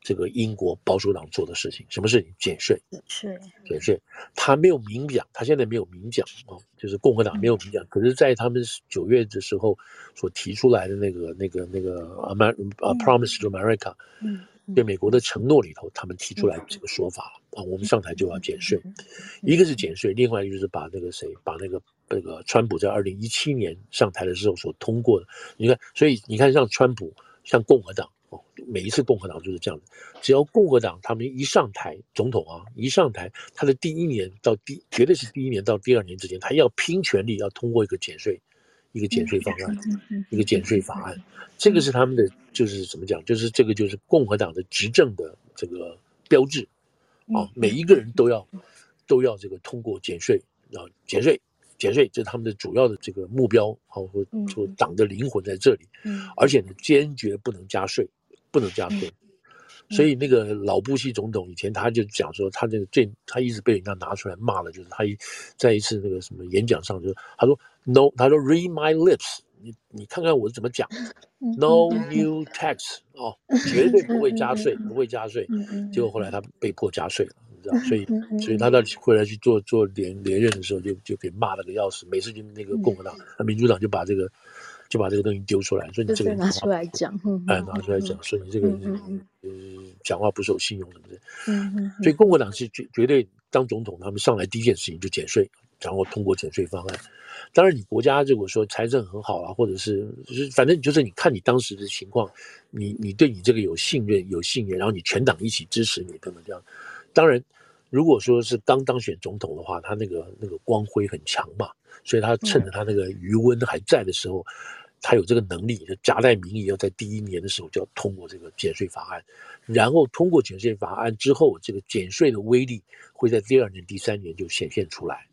这个英国保守党做的事情。什么事情？减税。是减税。他没有明讲，他现在没有明讲啊，就是共和党没有明讲。可是，在他们九月的时候所提出来的那个、那个、那个 Amer 啊，Promise to America，嗯。对美国的承诺里头，他们提出来这个说法啊，我们上台就要减税，一个是减税，另外一个就是把那个谁，把那个那个川普在二零一七年上台的时候所通过的，你看，所以你看，像川普，像共和党哦，每一次共和党就是这样子，只要共和党他们一上台，总统啊一上台，他的第一年到第绝对是第一年到第二年之间，他要拼全力要通过一个减税。一个减税方案，一个减税法案，这个是他们的，就是怎么讲？就是这个就是共和党的执政的这个标志啊，每一个人都要都要这个通过减税，然后减税减税，这是他们的主要的这个目标，好，或说党的灵魂在这里，而且呢，坚决不能加税，不能加税。所以那个老布希总统以前他就讲说，他这个最他一直被人家拿出来骂了，就是他一在一次那个什么演讲上，就是他说 no，他说 read my lips，你你看看我怎么讲，no new tax 哦，绝对不会加税，不会加税。结果后来他被迫加税了，你知道，所以所以他到回来去做做连连任的时候就，就就给骂了个要死，每次就那个共和党、民主党就把这个。就把这个东西丢出来，说你这个人拿出来讲，哎，拿出来讲，说你这个人，呃，讲话不守信用，什么的。嗯，所以共和党是绝绝对当总统，他们上来第一件事情就减税，然后通过减税方案。当然，你国家如果说财政很好啊，或者是就是反正就是你看你当时的情况，你你对你这个有信任、有信任，然后你全党一起支持你，等等这样。当然，如果说是刚当选总统的话，他那个那个光辉很强嘛，所以他趁着他那个余温还在的时候。他有这个能力，就夹带民意，要在第一年的时候就要通过这个减税法案，然后通过减税法案之后，这个减税的威力会在第二年、第三年就显现出来。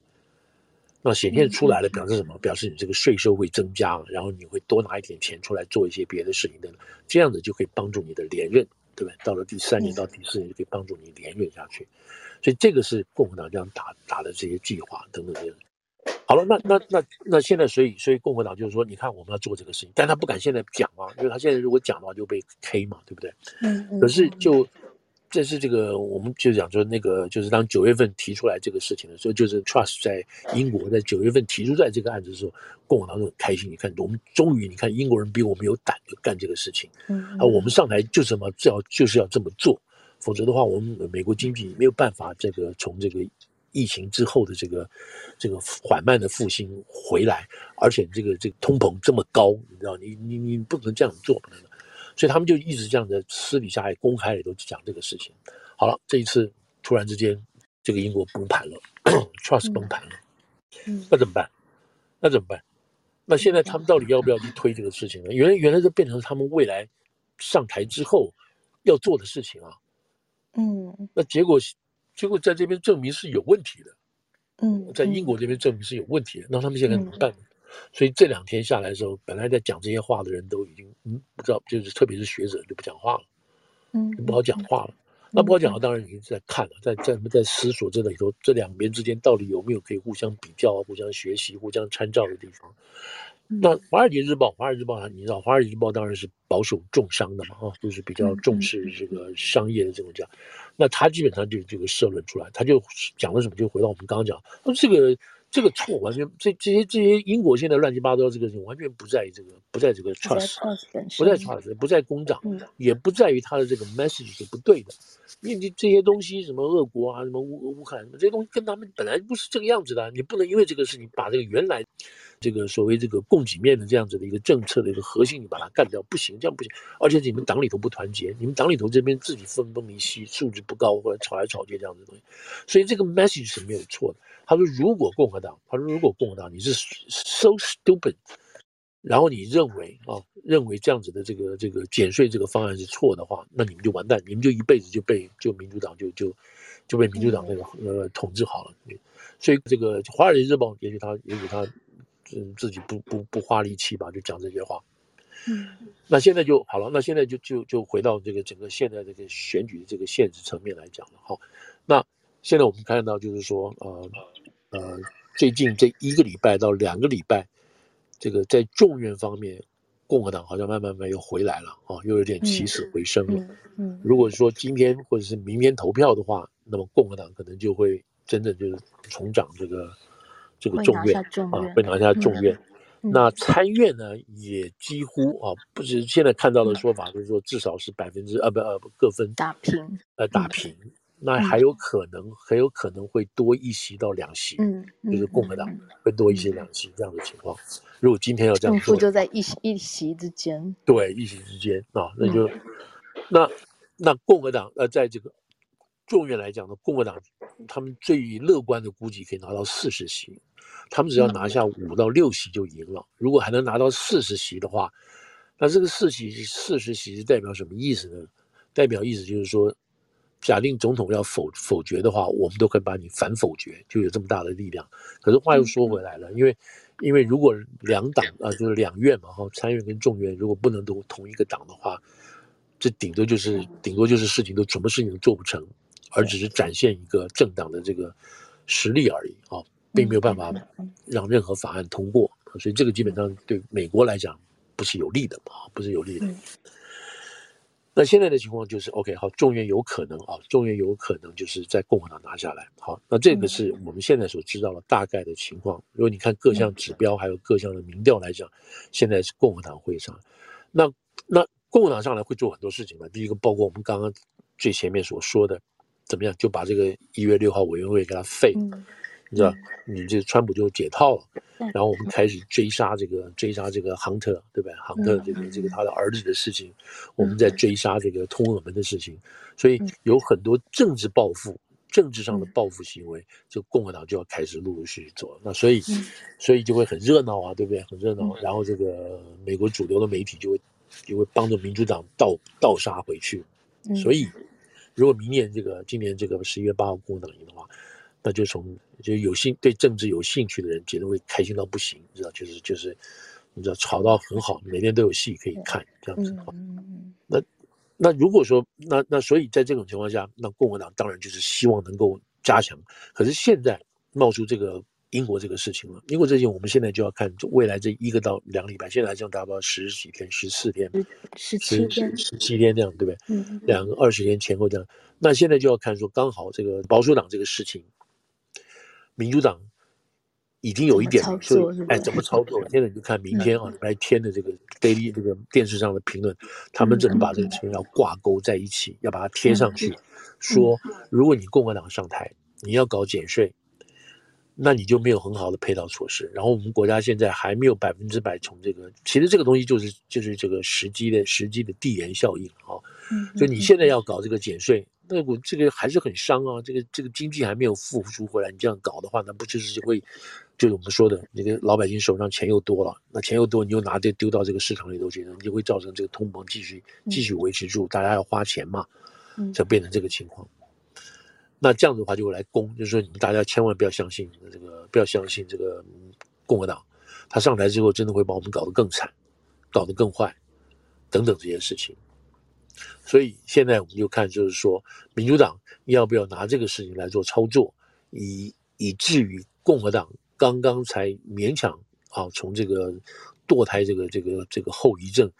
那显现出来了，表示什么？表示你这个税收会增加，然后你会多拿一点钱出来做一些别的事情的，这样子就可以帮助你的连任，对不对？到了第三年到第四年就可以帮助你连任下去。所以这个是共和党这样打打的这些计划等等等等。好了，那那那那现在，所以所以共和党就是说，你看我们要做这个事情，但他不敢现在讲啊，因为他现在如果讲的话就被 K 嘛，对不对？嗯嗯。可是就这是这个，我们就讲说那个，就是当九月份提出来这个事情的时候，就是 Trust 在英国在九月份提出在这个案子的时候，共和党就很开心。你看，我们终于你看英国人比我们有胆，就干这个事情。嗯。啊，我们上台就这么要就是要这么做，否则的话，我们美国经济没有办法这个从这个。疫情之后的这个这个缓慢的复兴回来，而且这个这个通膨这么高，你知道，你你你不能这样做，所以他们就一直这样的私底下也公开也都讲这个事情。好了，这一次突然之间，这个英国崩盘了，Trust 崩盘了，那怎么办？那怎么办？那现在他们到底要不要去推这个事情呢？原来原来就变成他们未来上台之后要做的事情啊。嗯，那结果。结果在这边证明是有问题的，嗯，在英国这边证明是有问题的，那他们现在怎么办？所以这两天下来的时候，本来在讲这些话的人都已经嗯不知道，就是特别是学者就不讲话了，嗯，不好讲话了。那不好讲话，当然已经在看了，在在在思索这里头，这两边之间到底有没有可以互相比较、互相学习、互相参照的地方。那《华尔街日报》，《华尔街日报》你知道，《华尔街日报》当然是保守重商的嘛，啊，就是比较重视这个商业的这种讲。那他基本上就这个社论出来，他就讲了什么，就回到我们刚刚讲，他说这个。这个错完全，这这些这些英国现在乱七八糟，这个完全不在于这个，不在这个 trust，不在 trust，不在公账，也不在于他的这个 message 是不对的。因为这些东西，什么俄国啊，什么乌乌克兰，什么这些东西跟他们本来不是这个样子的，你不能因为这个事情把这个原来这个所谓这个供给面的这样子的一个政策的一个核心，你把它干掉，不行，这样不行。而且你们党里头不团结，你们党里头这边自己分崩离析，素质不高，或者吵来吵去这样子的东西，所以这个 message 是没有错的。他说：“如果共和党，他说如果共和党你是 so stupid，然后你认为啊，认为这样子的这个这个减税这个方案是错的话，那你们就完蛋，你们就一辈子就被就民主党就就就被民主党那个呃统治好了。所以这个《华尔街日报》也许他也许他嗯自己不不不花力气吧，就讲这些话。嗯，那现在就好了，那现在就就就回到这个整个现在这个选举的这个现实层面来讲了。好，那现在我们看到就是说呃。”呃，最近这一个礼拜到两个礼拜，这个在众院方面，共和党好像慢慢慢又回来了啊，又有点起死回生了。嗯，嗯，如果说今天或者是明天投票的话，那么共和党可能就会真的就是重掌这个这个众院啊，会拿下众院。嗯、那参院呢，也几乎啊，不是现在看到的说法，就是说至少是百分之啊不呃各分打平，呃打平。嗯那还有可能，很有可能会多一席到两席，嗯，就是共和党会多一些两席这样的情况。如果今天要这样做，就在一席一席之间，对，一席之间啊，那就那那共和党呃，在这个众院来讲呢，共和党他们最乐观的估计可以拿到四十席，他们只要拿下五到六席就赢了。如果还能拿到四十席的话，那这个四席四十席是代表什么意思呢？代表意思就是说。假定总统要否否决的话，我们都可以把你反否决，就有这么大的力量。可是话又说回来了，因为因为如果两党啊，就是两院嘛，哈，参院跟众院如果不能都同一个党的话，这顶多就是顶多就是事情都什么事情都做不成，而只是展现一个政党的这个实力而已啊，并没有办法让任何法案通过。所以这个基本上对美国来讲不是有利的啊，不是有利的。那现在的情况就是，OK，好，众院有可能啊，众院有可能就是在共和党拿下来。好，那这个是我们现在所知道的大概的情况。如果你看各项指标，还有各项的民调来讲，现在是共和党会上。那那共和党上来会做很多事情嘛？第一个，包括我们刚刚最前面所说的，怎么样就把这个一月六号委员会给它废。你知道，你这川普就解套了，然后我们开始追杀这个追杀这个亨特，对不对？亨特这个这个他的儿子的事情，我们在追杀这个通俄门的事情，所以有很多政治报复、政治上的报复行为，就共和党就要开始陆陆续续做。那所以，所以就会很热闹啊，对不对？很热闹。然后这个美国主流的媒体就会就会帮着民主党倒倒杀回去。所以，如果明年这个今年这个十一月八号共和党赢的话，那就从就有兴对政治有兴趣的人，觉得会开心到不行，你知道，就是就是，你知道，吵到很好，每天都有戏可以看，这样子的话。那那如果说，那那所以在这种情况下，那共和党当然就是希望能够加强。可是现在冒出这个英国这个事情了，英国这件我们现在就要看未来这一个到两个礼拜，现在还剩，大概十几天、十四天、十七天、十七天这样，对不对？嗯，两个二十天前后这样。那现在就要看说，刚好这个保守党这个事情。民主党已经有一点，所以哎，怎么操作？现在你就看明天啊，礼拜天的这个 daily 这个电视上的评论，他们怎么把这个钱要挂钩在一起，要把它贴上去，说如果你共和党上台，你要搞减税，那你就没有很好的配套措施。然后我们国家现在还没有百分之百从这个，其实这个东西就是就是这个时机的时机的递延效应啊。所以你现在要搞这个减税。那我这个还是很伤啊，这个这个经济还没有复苏回来，你这样搞的话，那不就是会，就是我们说的那个老百姓手上钱又多了，那钱又多，你又拿这丢到这个市场里头去，你就会造成这个通膨继续继续维持住，大家要花钱嘛，就变成这个情况。那这样子的话就会来攻，就是说你们大家千万不要相信这个，不要相信这个共和党。他上台之后真的会把我们搞得更惨，搞得更坏，等等这些事情。所以现在我们就看，就是说民主党要不要拿这个事情来做操作，以以至于共和党刚刚才勉强啊从这个堕胎这个这个这个后遗症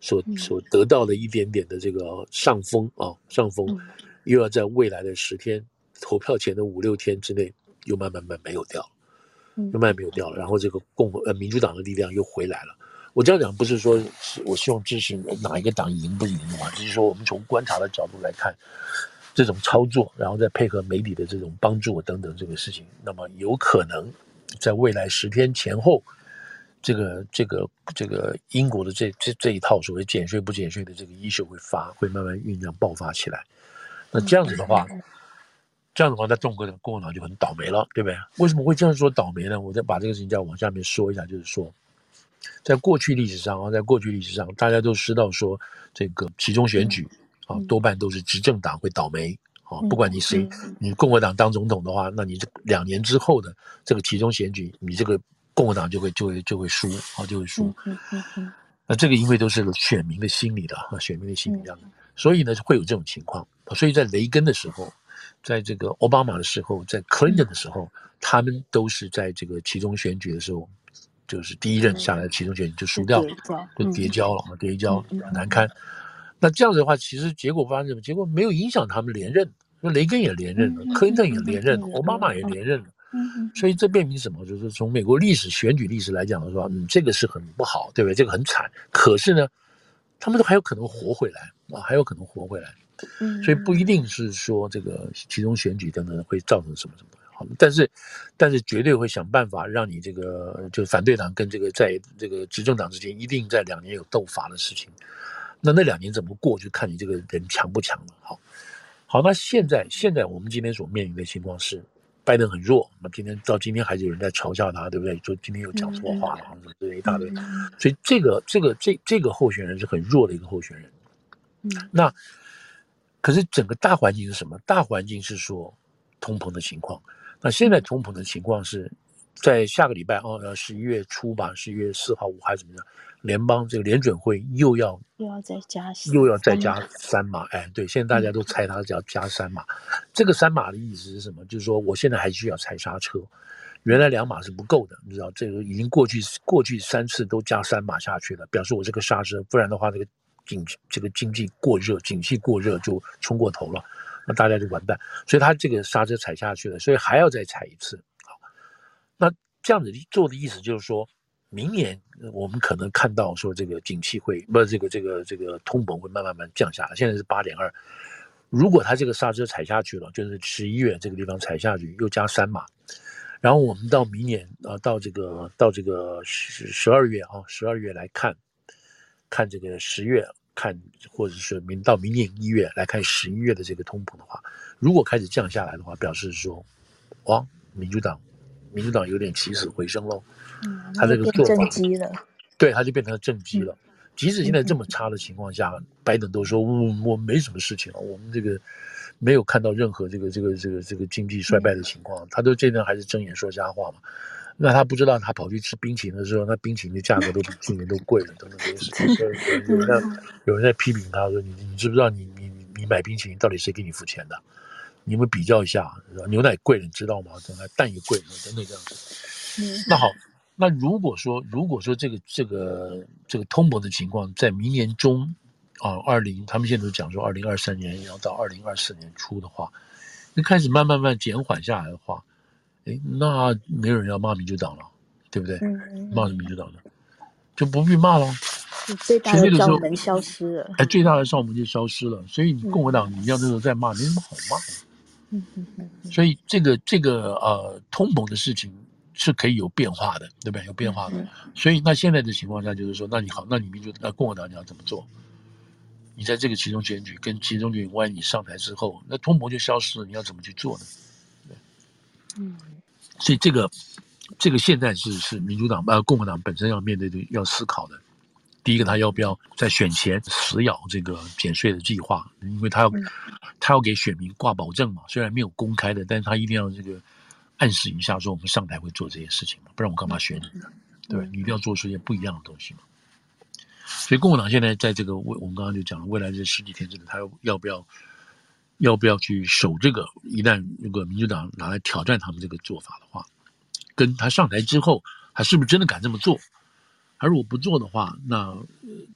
所所得到的一点点的这个上风啊上风，又要在未来的十天投票前的五六天之内又慢慢慢没有掉，又慢慢没有掉了，然后这个共和呃民主党的力量又回来了。我这样讲不是说是我希望支持哪一个党赢不赢的话，只是说我们从观察的角度来看，这种操作，然后再配合媒体的这种帮助等等这个事情，那么有可能在未来十天前后，这个这个这个英国的这这这一套所谓减税不减税的这个 issue 会发会慢慢酝酿爆发起来。那这样子的话，这样的话，那中国的共和党就很倒霉了，对不对？为什么会这样说倒霉呢？我再把这个事情再往下面说一下，就是说。在过去历史上啊，在过去历史上，大家都知道说，这个其中选举啊，多半都是执政党会倒霉啊。不管你谁，你共和党当总统的话，那你这两年之后的这个其中选举，你这个共和党就会就会就会输啊，就会输。那这个因为都是选民的心理的啊，选民的心理这样的，所以呢会有这种情况。所以在雷根的时候，在这个奥巴马的时候，在克林顿的时候，他们都是在这个其中选举的时候。就是第一任下来的期中选举就输掉了，就跌交了，跌交很难堪。那这样子的话，其实结果发生什么？结果没有影响他们连任，那雷根也连任了，克林顿也连任了，奥巴马也连任了。所以这变明什么？就是从美国历史选举历史来讲的话，嗯，这个是很不好，对不对？这个很惨。可是呢，他们都还有可能活回来啊，还有可能活回来。所以不一定是说这个其中选举等等会造成什么什么。但是，但是绝对会想办法让你这个就反对党跟这个在这个执政党之间一定在两年有斗法的事情。那那两年怎么过，就看你这个人强不强了。好，好，那现在现在我们今天所面临的情况是，拜登很弱。那今天到今天还是有人在嘲笑他，对不对？说今天又讲错话了，什么之类一大堆。所以这个这个这这个候选人是很弱的一个候选人。那可是整个大环境是什么？大环境是说通膨的情况。那现在通膨的情况是，在下个礼拜哦，十一月初吧，十一月四号五还是怎么样？联邦这个联准会又要又要再加又要再加三码，哎，对，现在大家都猜它叫加三码。这个三码的意思是什么？就是说我现在还需要踩刹车，原来两码是不够的，你知道这个已经过去过去三次都加三码下去了，表示我这个刹车，不然的话这个景这个经济过热，景气过热就冲过头了。那大家就完蛋，所以他这个刹车踩下去了，所以还要再踩一次。好，那这样子做的意思就是说，明年我们可能看到说这个景气会不是这个这个这个通膨会慢慢慢降下来。现在是八点二，如果他这个刹车踩下去了，就是十一月这个地方踩下去又加三码，然后我们到明年啊，到这个到这个十十二月啊，十二月来看，看这个十月。看，或者是明到明年一月来看十一月的这个通膨的话，如果开始降下来的话，表示说，哇，民主党，民主党有点起死回生喽。嗯，他这个做法。对，他就变成了正绩了。嗯、即使现在这么差的情况下，嗯、拜登都说，我我没什么事情了，我们这个没有看到任何这个这个这个这个经济衰败的情况，嗯、他都这样还是睁眼说瞎话嘛。那他不知道，他跑去吃冰淇淋的时候，那冰淇淋的价格都比去年都贵了，等等这些事情。所以有人在有人在批评他说：“你你知不知道你，你你你买冰淇淋到底谁给你付钱的？你们比较一下，牛奶贵了，你知道吗？等下蛋也贵了，等等这样子。那好，那如果说如果说这个这个这个通膨的情况在明年中啊，二零他们现在都讲说二零二三年要到二零二四年初的话，那开始慢慢慢减缓下来的话。哎，那没有人要骂民主党了，对不对？嗯、骂民主党的，就不必骂了。最大的罩门消失了。哎，最大的罩门就消失了。所以你共和党，你要那时候再骂，没什么好骂。嗯嗯嗯。所以这个这个呃，通膨的事情是可以有变化的，对不对？有变化的。嗯、所以那现在的情况下，就是说，那你好，那你民主那共和党你要怎么做？你在这个其中选举跟其中选举，万一你上台之后，那通膨就消失了，你要怎么去做呢？对。嗯。所以这个，这个现在是是民主党呃共和党本身要面对的要思考的。第一个，他要不要在选前死咬这个减税的计划？因为他要他要给选民挂保证嘛，虽然没有公开的，但是他一定要这个暗示一下说我们上台会做这些事情嘛，不然我干嘛选你呢？对，你一定要做出一些不一样的东西嘛。所以共和党现在在这个未，我们刚刚就讲了，未来这十几天之内，他要要不要要不要去守这个？一旦如果民主党拿来挑战他们这个做法的话，跟他上台之后，他是不是真的敢这么做？他如果不做的话，那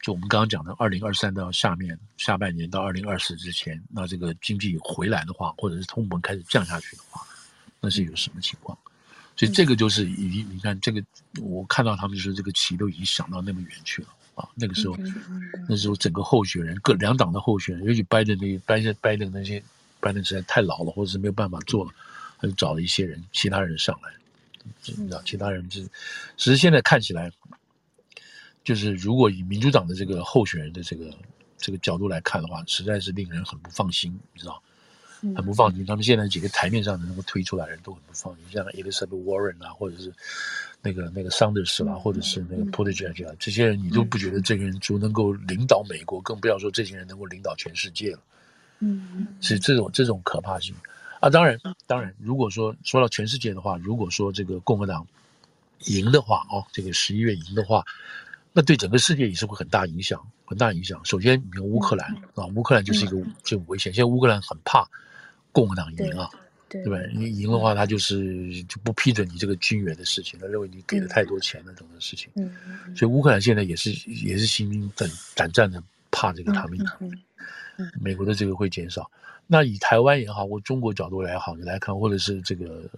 就我们刚刚讲的，二零二三到下面下半年到二零二四之前，那这个经济回来的话，或者是通膨开始降下去的话，那是有什么情况？所以这个就是已经，你看这个，我看到他们说这个棋都已经想到那么远去了。啊，那个时候，那时候整个候选人各两党的候选人，尤其拜登那拜登拜登那些拜登实在太老了，或者是没有办法做了，他就找了一些人，其他人上来，你知道，其他人是，其实现在看起来，就是如果以民主党的这个候选人的这个这个角度来看的话，实在是令人很不放心，你知道。很不放心，他们现在几个台面上能够推出来的人都很不放心，像 Elizabeth Warren 啊，或者是那个那个 Sanders 啦，或者是那个 Buttigieg 啊，这些人你都不觉得这个人足能够领导美国，更不要说这些人能够领导全世界了。嗯，是这种这种可怕性啊！当然，当然，如果说说到全世界的话，如果说这个共和党赢的话，哦，这个十一月赢的话，那对整个世界也是会很大影响，很大影响。首先，你看乌克兰啊，乌克兰就是一个就危险，现在乌克兰很怕。共和党赢啊，对，吧？你赢的话，他就是就不批准你这个军援的事情，他认为你给了太多钱了等等事情。嗯，所以乌克兰现在也是也是心惊胆胆战的，怕这个他们美国的这个会减少。那以台湾也好，或中国角度来好，你来看，或者是这个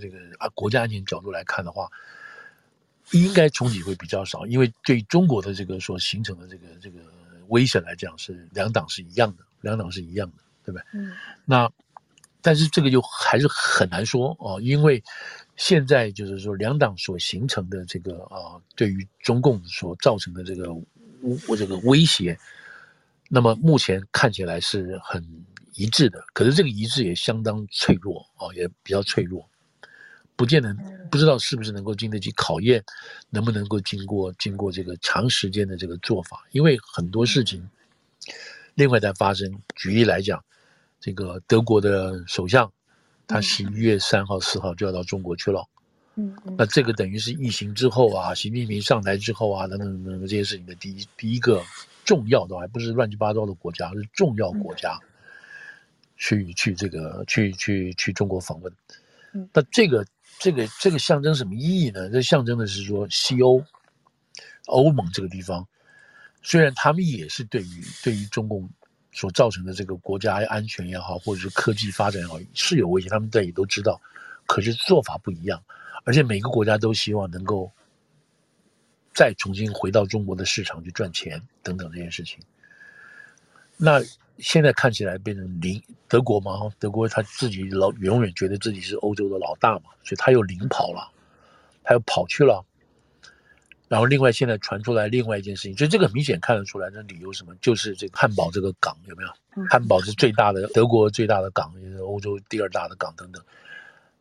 这个啊国家安全角度来看的话，应该冲击会比较少，因为对中国的这个所形成的这个这个危险来讲，是两党是一样的，两党是一样的，对不对？嗯，那。但是这个就还是很难说哦，因为现在就是说两党所形成的这个啊，对于中共所造成的这个威这个威胁，那么目前看起来是很一致的，可是这个一致也相当脆弱哦，也比较脆弱，不见得不知道是不是能够经得起考验，能不能够经过经过这个长时间的这个做法，因为很多事情另外在发生，举例来讲。这个德国的首相，他十一月三号、四号就要到中国去了。嗯，那这个等于是疫情之后啊，习近平上台之后啊，等等等等这些事情的第一第一个重要的，还不是乱七八糟的国家，是重要国家，去去这个去去去中国访问。嗯，那这个这个这个象征什么意义呢？这象征的是说西欧欧盟这个地方，虽然他们也是对于对于中共。所造成的这个国家安全也好，或者是科技发展也好，是有威胁，他们在也都知道，可是做法不一样，而且每个国家都希望能够再重新回到中国的市场去赚钱等等这件事情。那现在看起来变成领德国嘛，德国他自己老永远觉得自己是欧洲的老大嘛，所以他又领跑了，他又跑去了。然后，另外现在传出来另外一件事情，就这个明显看得出来，那理由什么？就是这个汉堡这个港有没有？汉堡是最大的德国最大的港，也是欧洲第二大的港等等。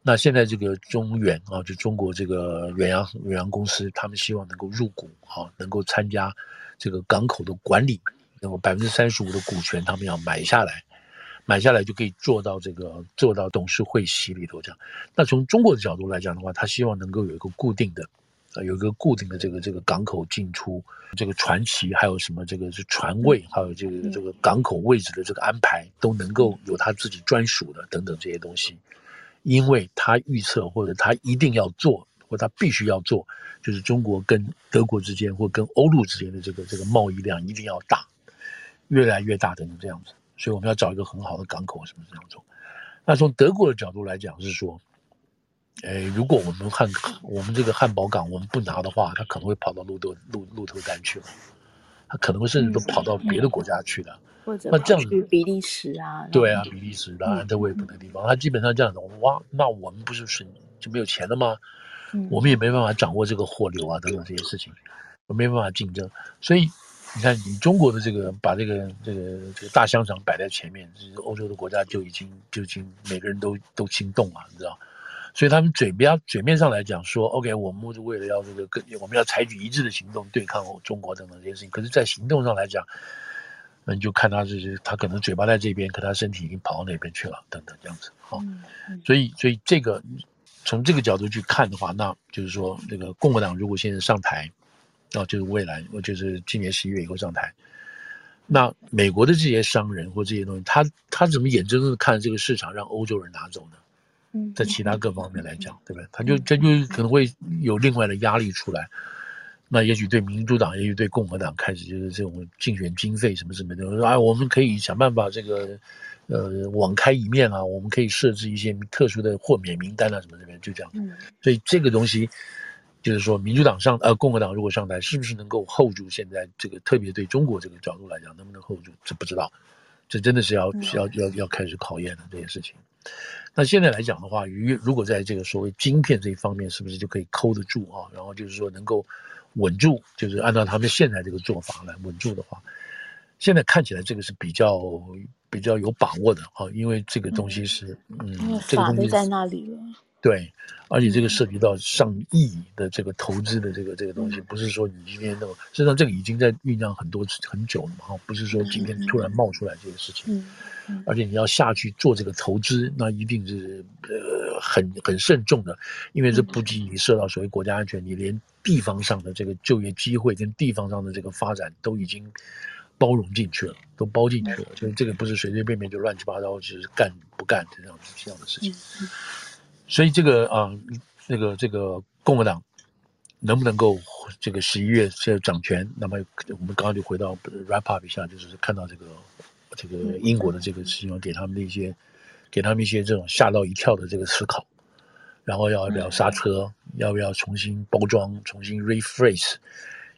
那现在这个中远啊，就中国这个远洋远洋公司，他们希望能够入股啊，能够参加这个港口的管理，那么百分之三十五的股权他们要买下来，买下来就可以做到这个做到董事会席里头这样。那从中国的角度来讲的话，他希望能够有一个固定的。啊，有一个固定的这个这个港口进出，这个船旗，还有什么这个是船位，还有这个这个港口位置的这个安排，都能够有他自己专属的等等这些东西，因为他预测或者他一定要做，或他必须要做，就是中国跟德国之间或跟欧陆之间的这个这个贸易量一定要大，越来越大等等这样子，所以我们要找一个很好的港口，什么这样做。那从德国的角度来讲是说。哎，如果我们汉我们这个汉堡港我们不拿的话，他可能会跑到鹿特鹿鹿特丹去了，他可能会甚至都跑到别的国家去了，或者那这样子比利时啊，对啊，比利时的安特卫普的地方，他基本上这样子，哇，那我们不是是就没有钱了吗？我们也没办法掌握这个货流啊，等等这些事情，我没办法竞争。所以你看，你中国的这个把这个这个这个大香肠摆在前面，就是欧洲的国家就已经就已经每个人都都心动了，你知道。所以他们嘴边嘴面上来讲说，OK，我们是为了要这个跟，我们要采取一致的行动对抗中国等等这些事情。可是，在行动上来讲，那你就看他这些，他可能嘴巴在这边，可他身体已经跑到那边去了，等等这样子。好，所以，所以这个从这个角度去看的话，那就是说，那个共和党如果现在上台，啊，就是未来，我就是今年十一月以后上台，那美国的这些商人或这些东西，他他怎么眼睁睁的看着这个市场让欧洲人拿走呢？嗯，在其他各方面来讲，对不对？他就这就可能会有另外的压力出来。那也许对民主党，也许对共和党开始就是这种竞选经费什么什么的，说啊，我们可以想办法这个。呃，网开一面啊，我们可以设置一些特殊的豁免名单啊，什么这边就这样。嗯，所以这个东西就是说，民主党上呃，共和党如果上台，是不是能够 hold 住现在这个特别对中国这个角度来讲，能不能 hold 住？这不知道，这真的是要要要要开始考验的这件事情。那现在来讲的话，于如果在这个所谓晶片这一方面，是不是就可以 hold 得住啊？然后就是说能够稳住，就是按照他们现在这个做法来稳住的话。现在看起来这个是比较比较有把握的啊，因为这个东西是嗯，嗯，这个东西在那里了。对，而且这个涉及到上亿的这个投资的这个这个东西，不是说你今天那么，实际上这个已经在酝酿很多很久了嘛哈，不是说今天突然冒出来这个事情。嗯，而且你要下去做这个投资，那一定是呃很很慎重的，因为这不仅你涉到所谓国家安全，你连地方上的这个就业机会跟地方上的这个发展都已经。包容进去了，都包进去了，所以这个不是随随便便就乱七八糟，就是干不干这样子这样的事情。所以这个啊、呃，那个这个共和党能不能够这个十一月现在掌权？那么我们刚刚就回到 wrap up 一下，就是看到这个这个英国的这个事情，给他们的一些给他们一些这种吓到一跳的这个思考，然后要不要刹车，要不要重新包装，重新 rephrase。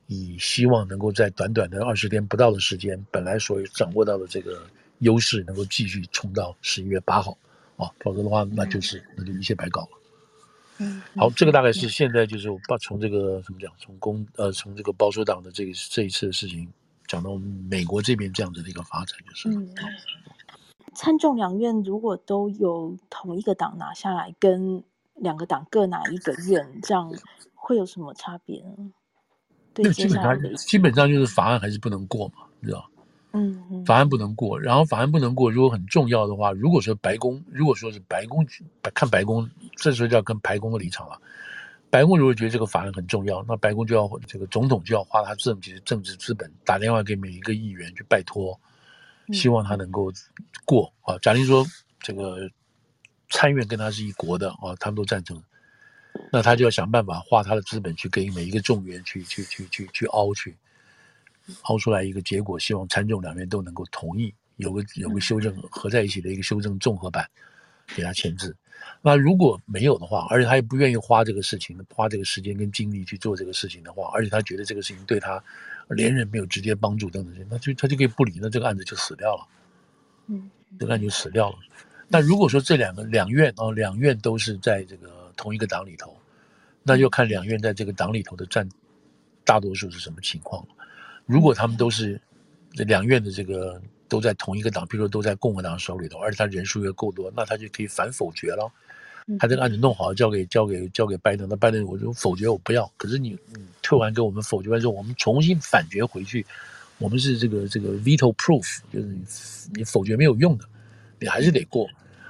以希望能够在短短的二十天不到的时间，本来所掌握到的这个优势，能够继续冲到十一月八号，啊，否则的话，那就是那就一切白搞了。嗯，好，这个大概是现在就是我把从这个怎么讲，从公呃从这个保守党的这个这一次的事情讲到美国这边这样子的一个发展，就是。嗯，参众两院如果都有同一个党拿下来，跟两个党各拿一个院，这样会有什么差别呢？对基本上基本上就是法案还是不能过嘛，你知道？嗯，嗯，法案不能过，然后法案不能过，如果很重要的话，如果说白宫，如果说是白宫看白宫，这时候就要跟白宫的立场了。白宫如果觉得这个法案很重要，那白宫就要这个总统就要花他自己的政治资本，打电话给每一个议员去拜托，希望他能够过啊。假如说这个参院跟他是一国的啊，他们都赞成。那他就要想办法花他的资本去给每一个众议员去去去去去凹去，凹出来一个结果，希望参众两院都能够同意，有个有个修正合在一起的一个修正综合版，给他签字。那如果没有的话，而且他也不愿意花这个事情，花这个时间跟精力去做这个事情的话，而且他觉得这个事情对他连任没有直接帮助等等，那就他就可以不理，那这个案子就死掉了。嗯，这个案子就死掉了。那如果说这两个两院啊，两院都是在这个。同一个党里头，那就看两院在这个党里头的占大多数是什么情况。如果他们都是这两院的这个都在同一个党，比如说都在共和党手里头，而且他人数又够多，那他就可以反否决了。他这个案子弄好，交给交给交给拜登，那拜登我就否决我不要。可是你你退完给我们否决完之后，我们重新反决回去，我们是这个这个 veto proof，就是你你否决没有用的，你还是得过。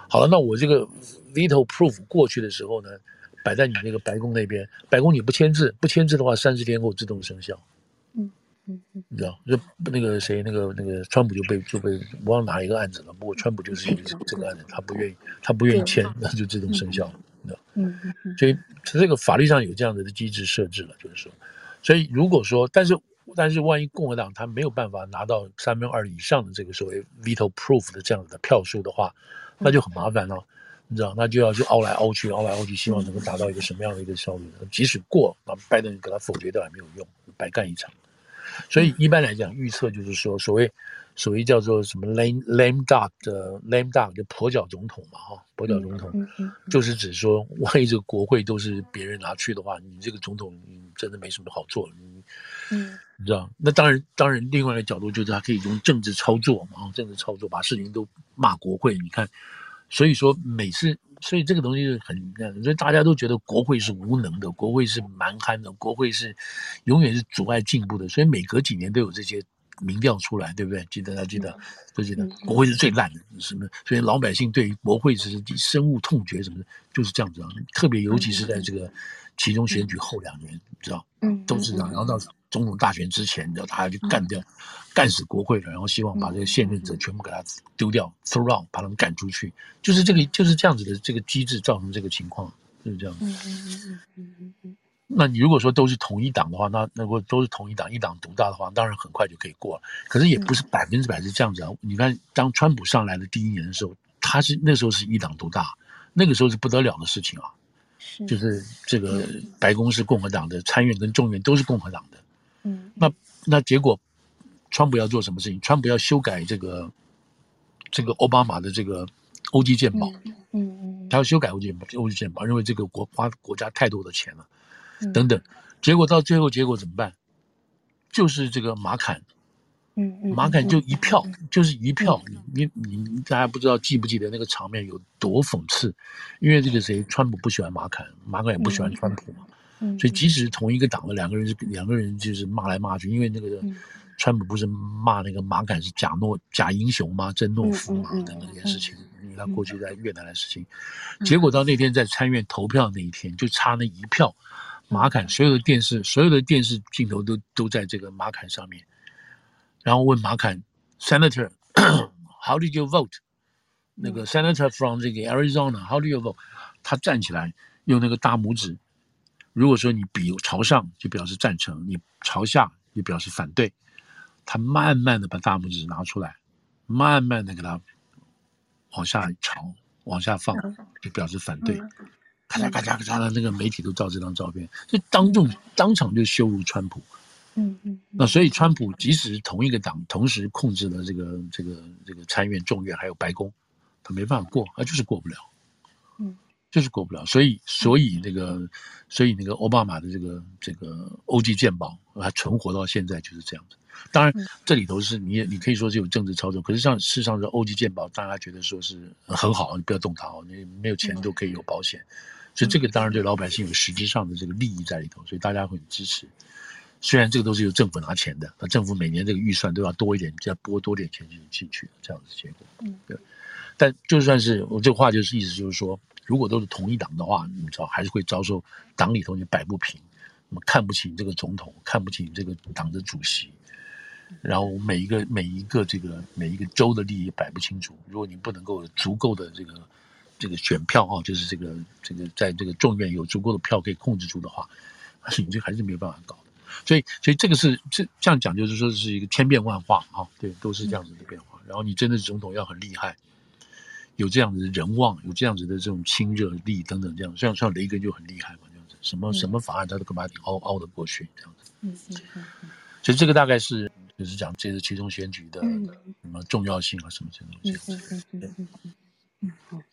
好了，那我这个 veto proof 过去的时候呢，摆在你那个白宫那边，白宫你不签字，不签字的话，三十天后自动生效。嗯嗯嗯，你知道，就那个谁，那个那个川普就被就被我忘了哪一个案子了，不过川普就是因为这个案子，他不愿意他不愿意签，那就自动生效了，你知道。嗯嗯，所以这个法律上有这样子的机制设置了，就是说，所以如果说，但是但是万一共和党他没有办法拿到三分二以上的这个所谓 veto proof 的这样子的票数的话。那就很麻烦了，你知道，那就要去凹来凹去，凹来凹去，希望能够达到一个什么样的一个效率？即使过，那拜登给他否决掉也没有用，白干一场。所以一般来讲，预测就是说，所谓所谓叫做什么 lame lame duck 的 lame duck 就跛脚总统嘛，哈，跛脚总统，就是指说，万一这个国会都是别人拿去的话，你这个总统真的没什么好做，你，嗯，你知道？那当然，当然，另外一个角度就是他可以用政治操作嘛，政治操作把事情都骂国会，你看。所以说每次，所以这个东西是很，所以大家都觉得国会是无能的，国会是蛮憨的，国会是永远是阻碍进步的。所以每隔几年都有这些民调出来，对不对？记得要记得，都记得，国会是最烂的，什么？所以老百姓对于国会是深恶痛绝，什么的，就是这样子啊。特别尤其是在这个期中选举后两年，你知道，都是这样。然后到总统大选之前，你知道，他就干掉、干死国会了，然后希望把这个现任者全部给他丢掉，throw out，把他们赶出去，就是这个，就是这样子的这个机制造成这个情况，就是这样子。嗯嗯嗯嗯嗯嗯。那你如果说都是同一党的话，那那如果都是同一党，一党独大的话，当然很快就可以过了。可是也不是百分之百是这样子啊。你看，当川普上来的第一年的时候，他是那时候是一党独大，那个时候是不得了的事情啊。是，就是这个白宫是共和党的，参院跟众院都是共和党的。嗯，那那结果，川普要做什么事情？川普要修改这个这个奥巴马的这个欧基健保。嗯嗯，他要修改欧基欧基健保，认为这个国花国家太多的钱了。等等，结果到最后结果怎么办？就是这个马侃，嗯嗯，马侃就一票，就是一票。你你你大家不知道记不记得那个场面有多讽刺？因为这个谁，川普不喜欢马侃，马侃也不喜欢川普嘛，所以即使是同一个党的两个人是，两个人就是骂来骂去。因为那个川普不是骂那个马侃是假诺假英雄吗？真懦夫嘛，等等这件事情，因为他过去在越南的事情。结果到那天在参院投票那一天，就差那一票。马侃所有的电视，所有的电视镜头都都在这个马侃上面，然后问马坎，Senator，How did you vote？那个 Senator from 这个 Arizona，How did you vote？他站起来用那个大拇指，如果说你比朝上就表示赞成，你朝下就表示反对。他慢慢的把大拇指拿出来，慢慢的给他往下朝，往下放，就表示反对。咔嚓咔嚓咔嚓的，那个媒体都照这张照片，就当众当场就羞辱川普。嗯嗯。那所以川普即使同一个党同时控制了这个这个这个参院、众院还有白宫，他没办法过，他就是过不了。嗯，就是过不了。所以所以那个所以那个奥巴马的这个这个欧基健保还存活到现在就是这样子。当然这里头是你也你可以说是有政治操作，可是上事实上是欧基健保，大家觉得说是很好，你不要动它哦，你没有钱都可以有保险。所以这个当然对老百姓有实质上的这个利益在里头，所以大家会很支持。虽然这个都是由政府拿钱的，那政府每年这个预算都要多一点，再拨多点钱进进去，这样子结果。嗯，对。但就算是我这个话，就是意思就是说，如果都是同一党的话，你知道还是会遭受党里头你摆不平，那么看不起你这个总统，看不起你这个党的主席，然后每一个每一个这个每一个州的利益摆不清楚，如果你不能够有足够的这个。这个选票啊，就是这个这个，在这个众院有足够的票可以控制住的话，你这还是没有办法搞的。所以，所以这个是这这样讲，就是说是一个千变万化啊，对，都是这样子的变化。然后你真的是总统要很厉害，有这样子的人望，有这样子的这种亲热力等等，这样像像雷根就很厉害嘛，这样子，什么什么法案他都可以把你凹凹得过去，这样子。嗯嗯嗯。所以这个大概是就是讲这次其中选举的什么重要性啊，什么这些东西。嗯嗯嗯嗯嗯。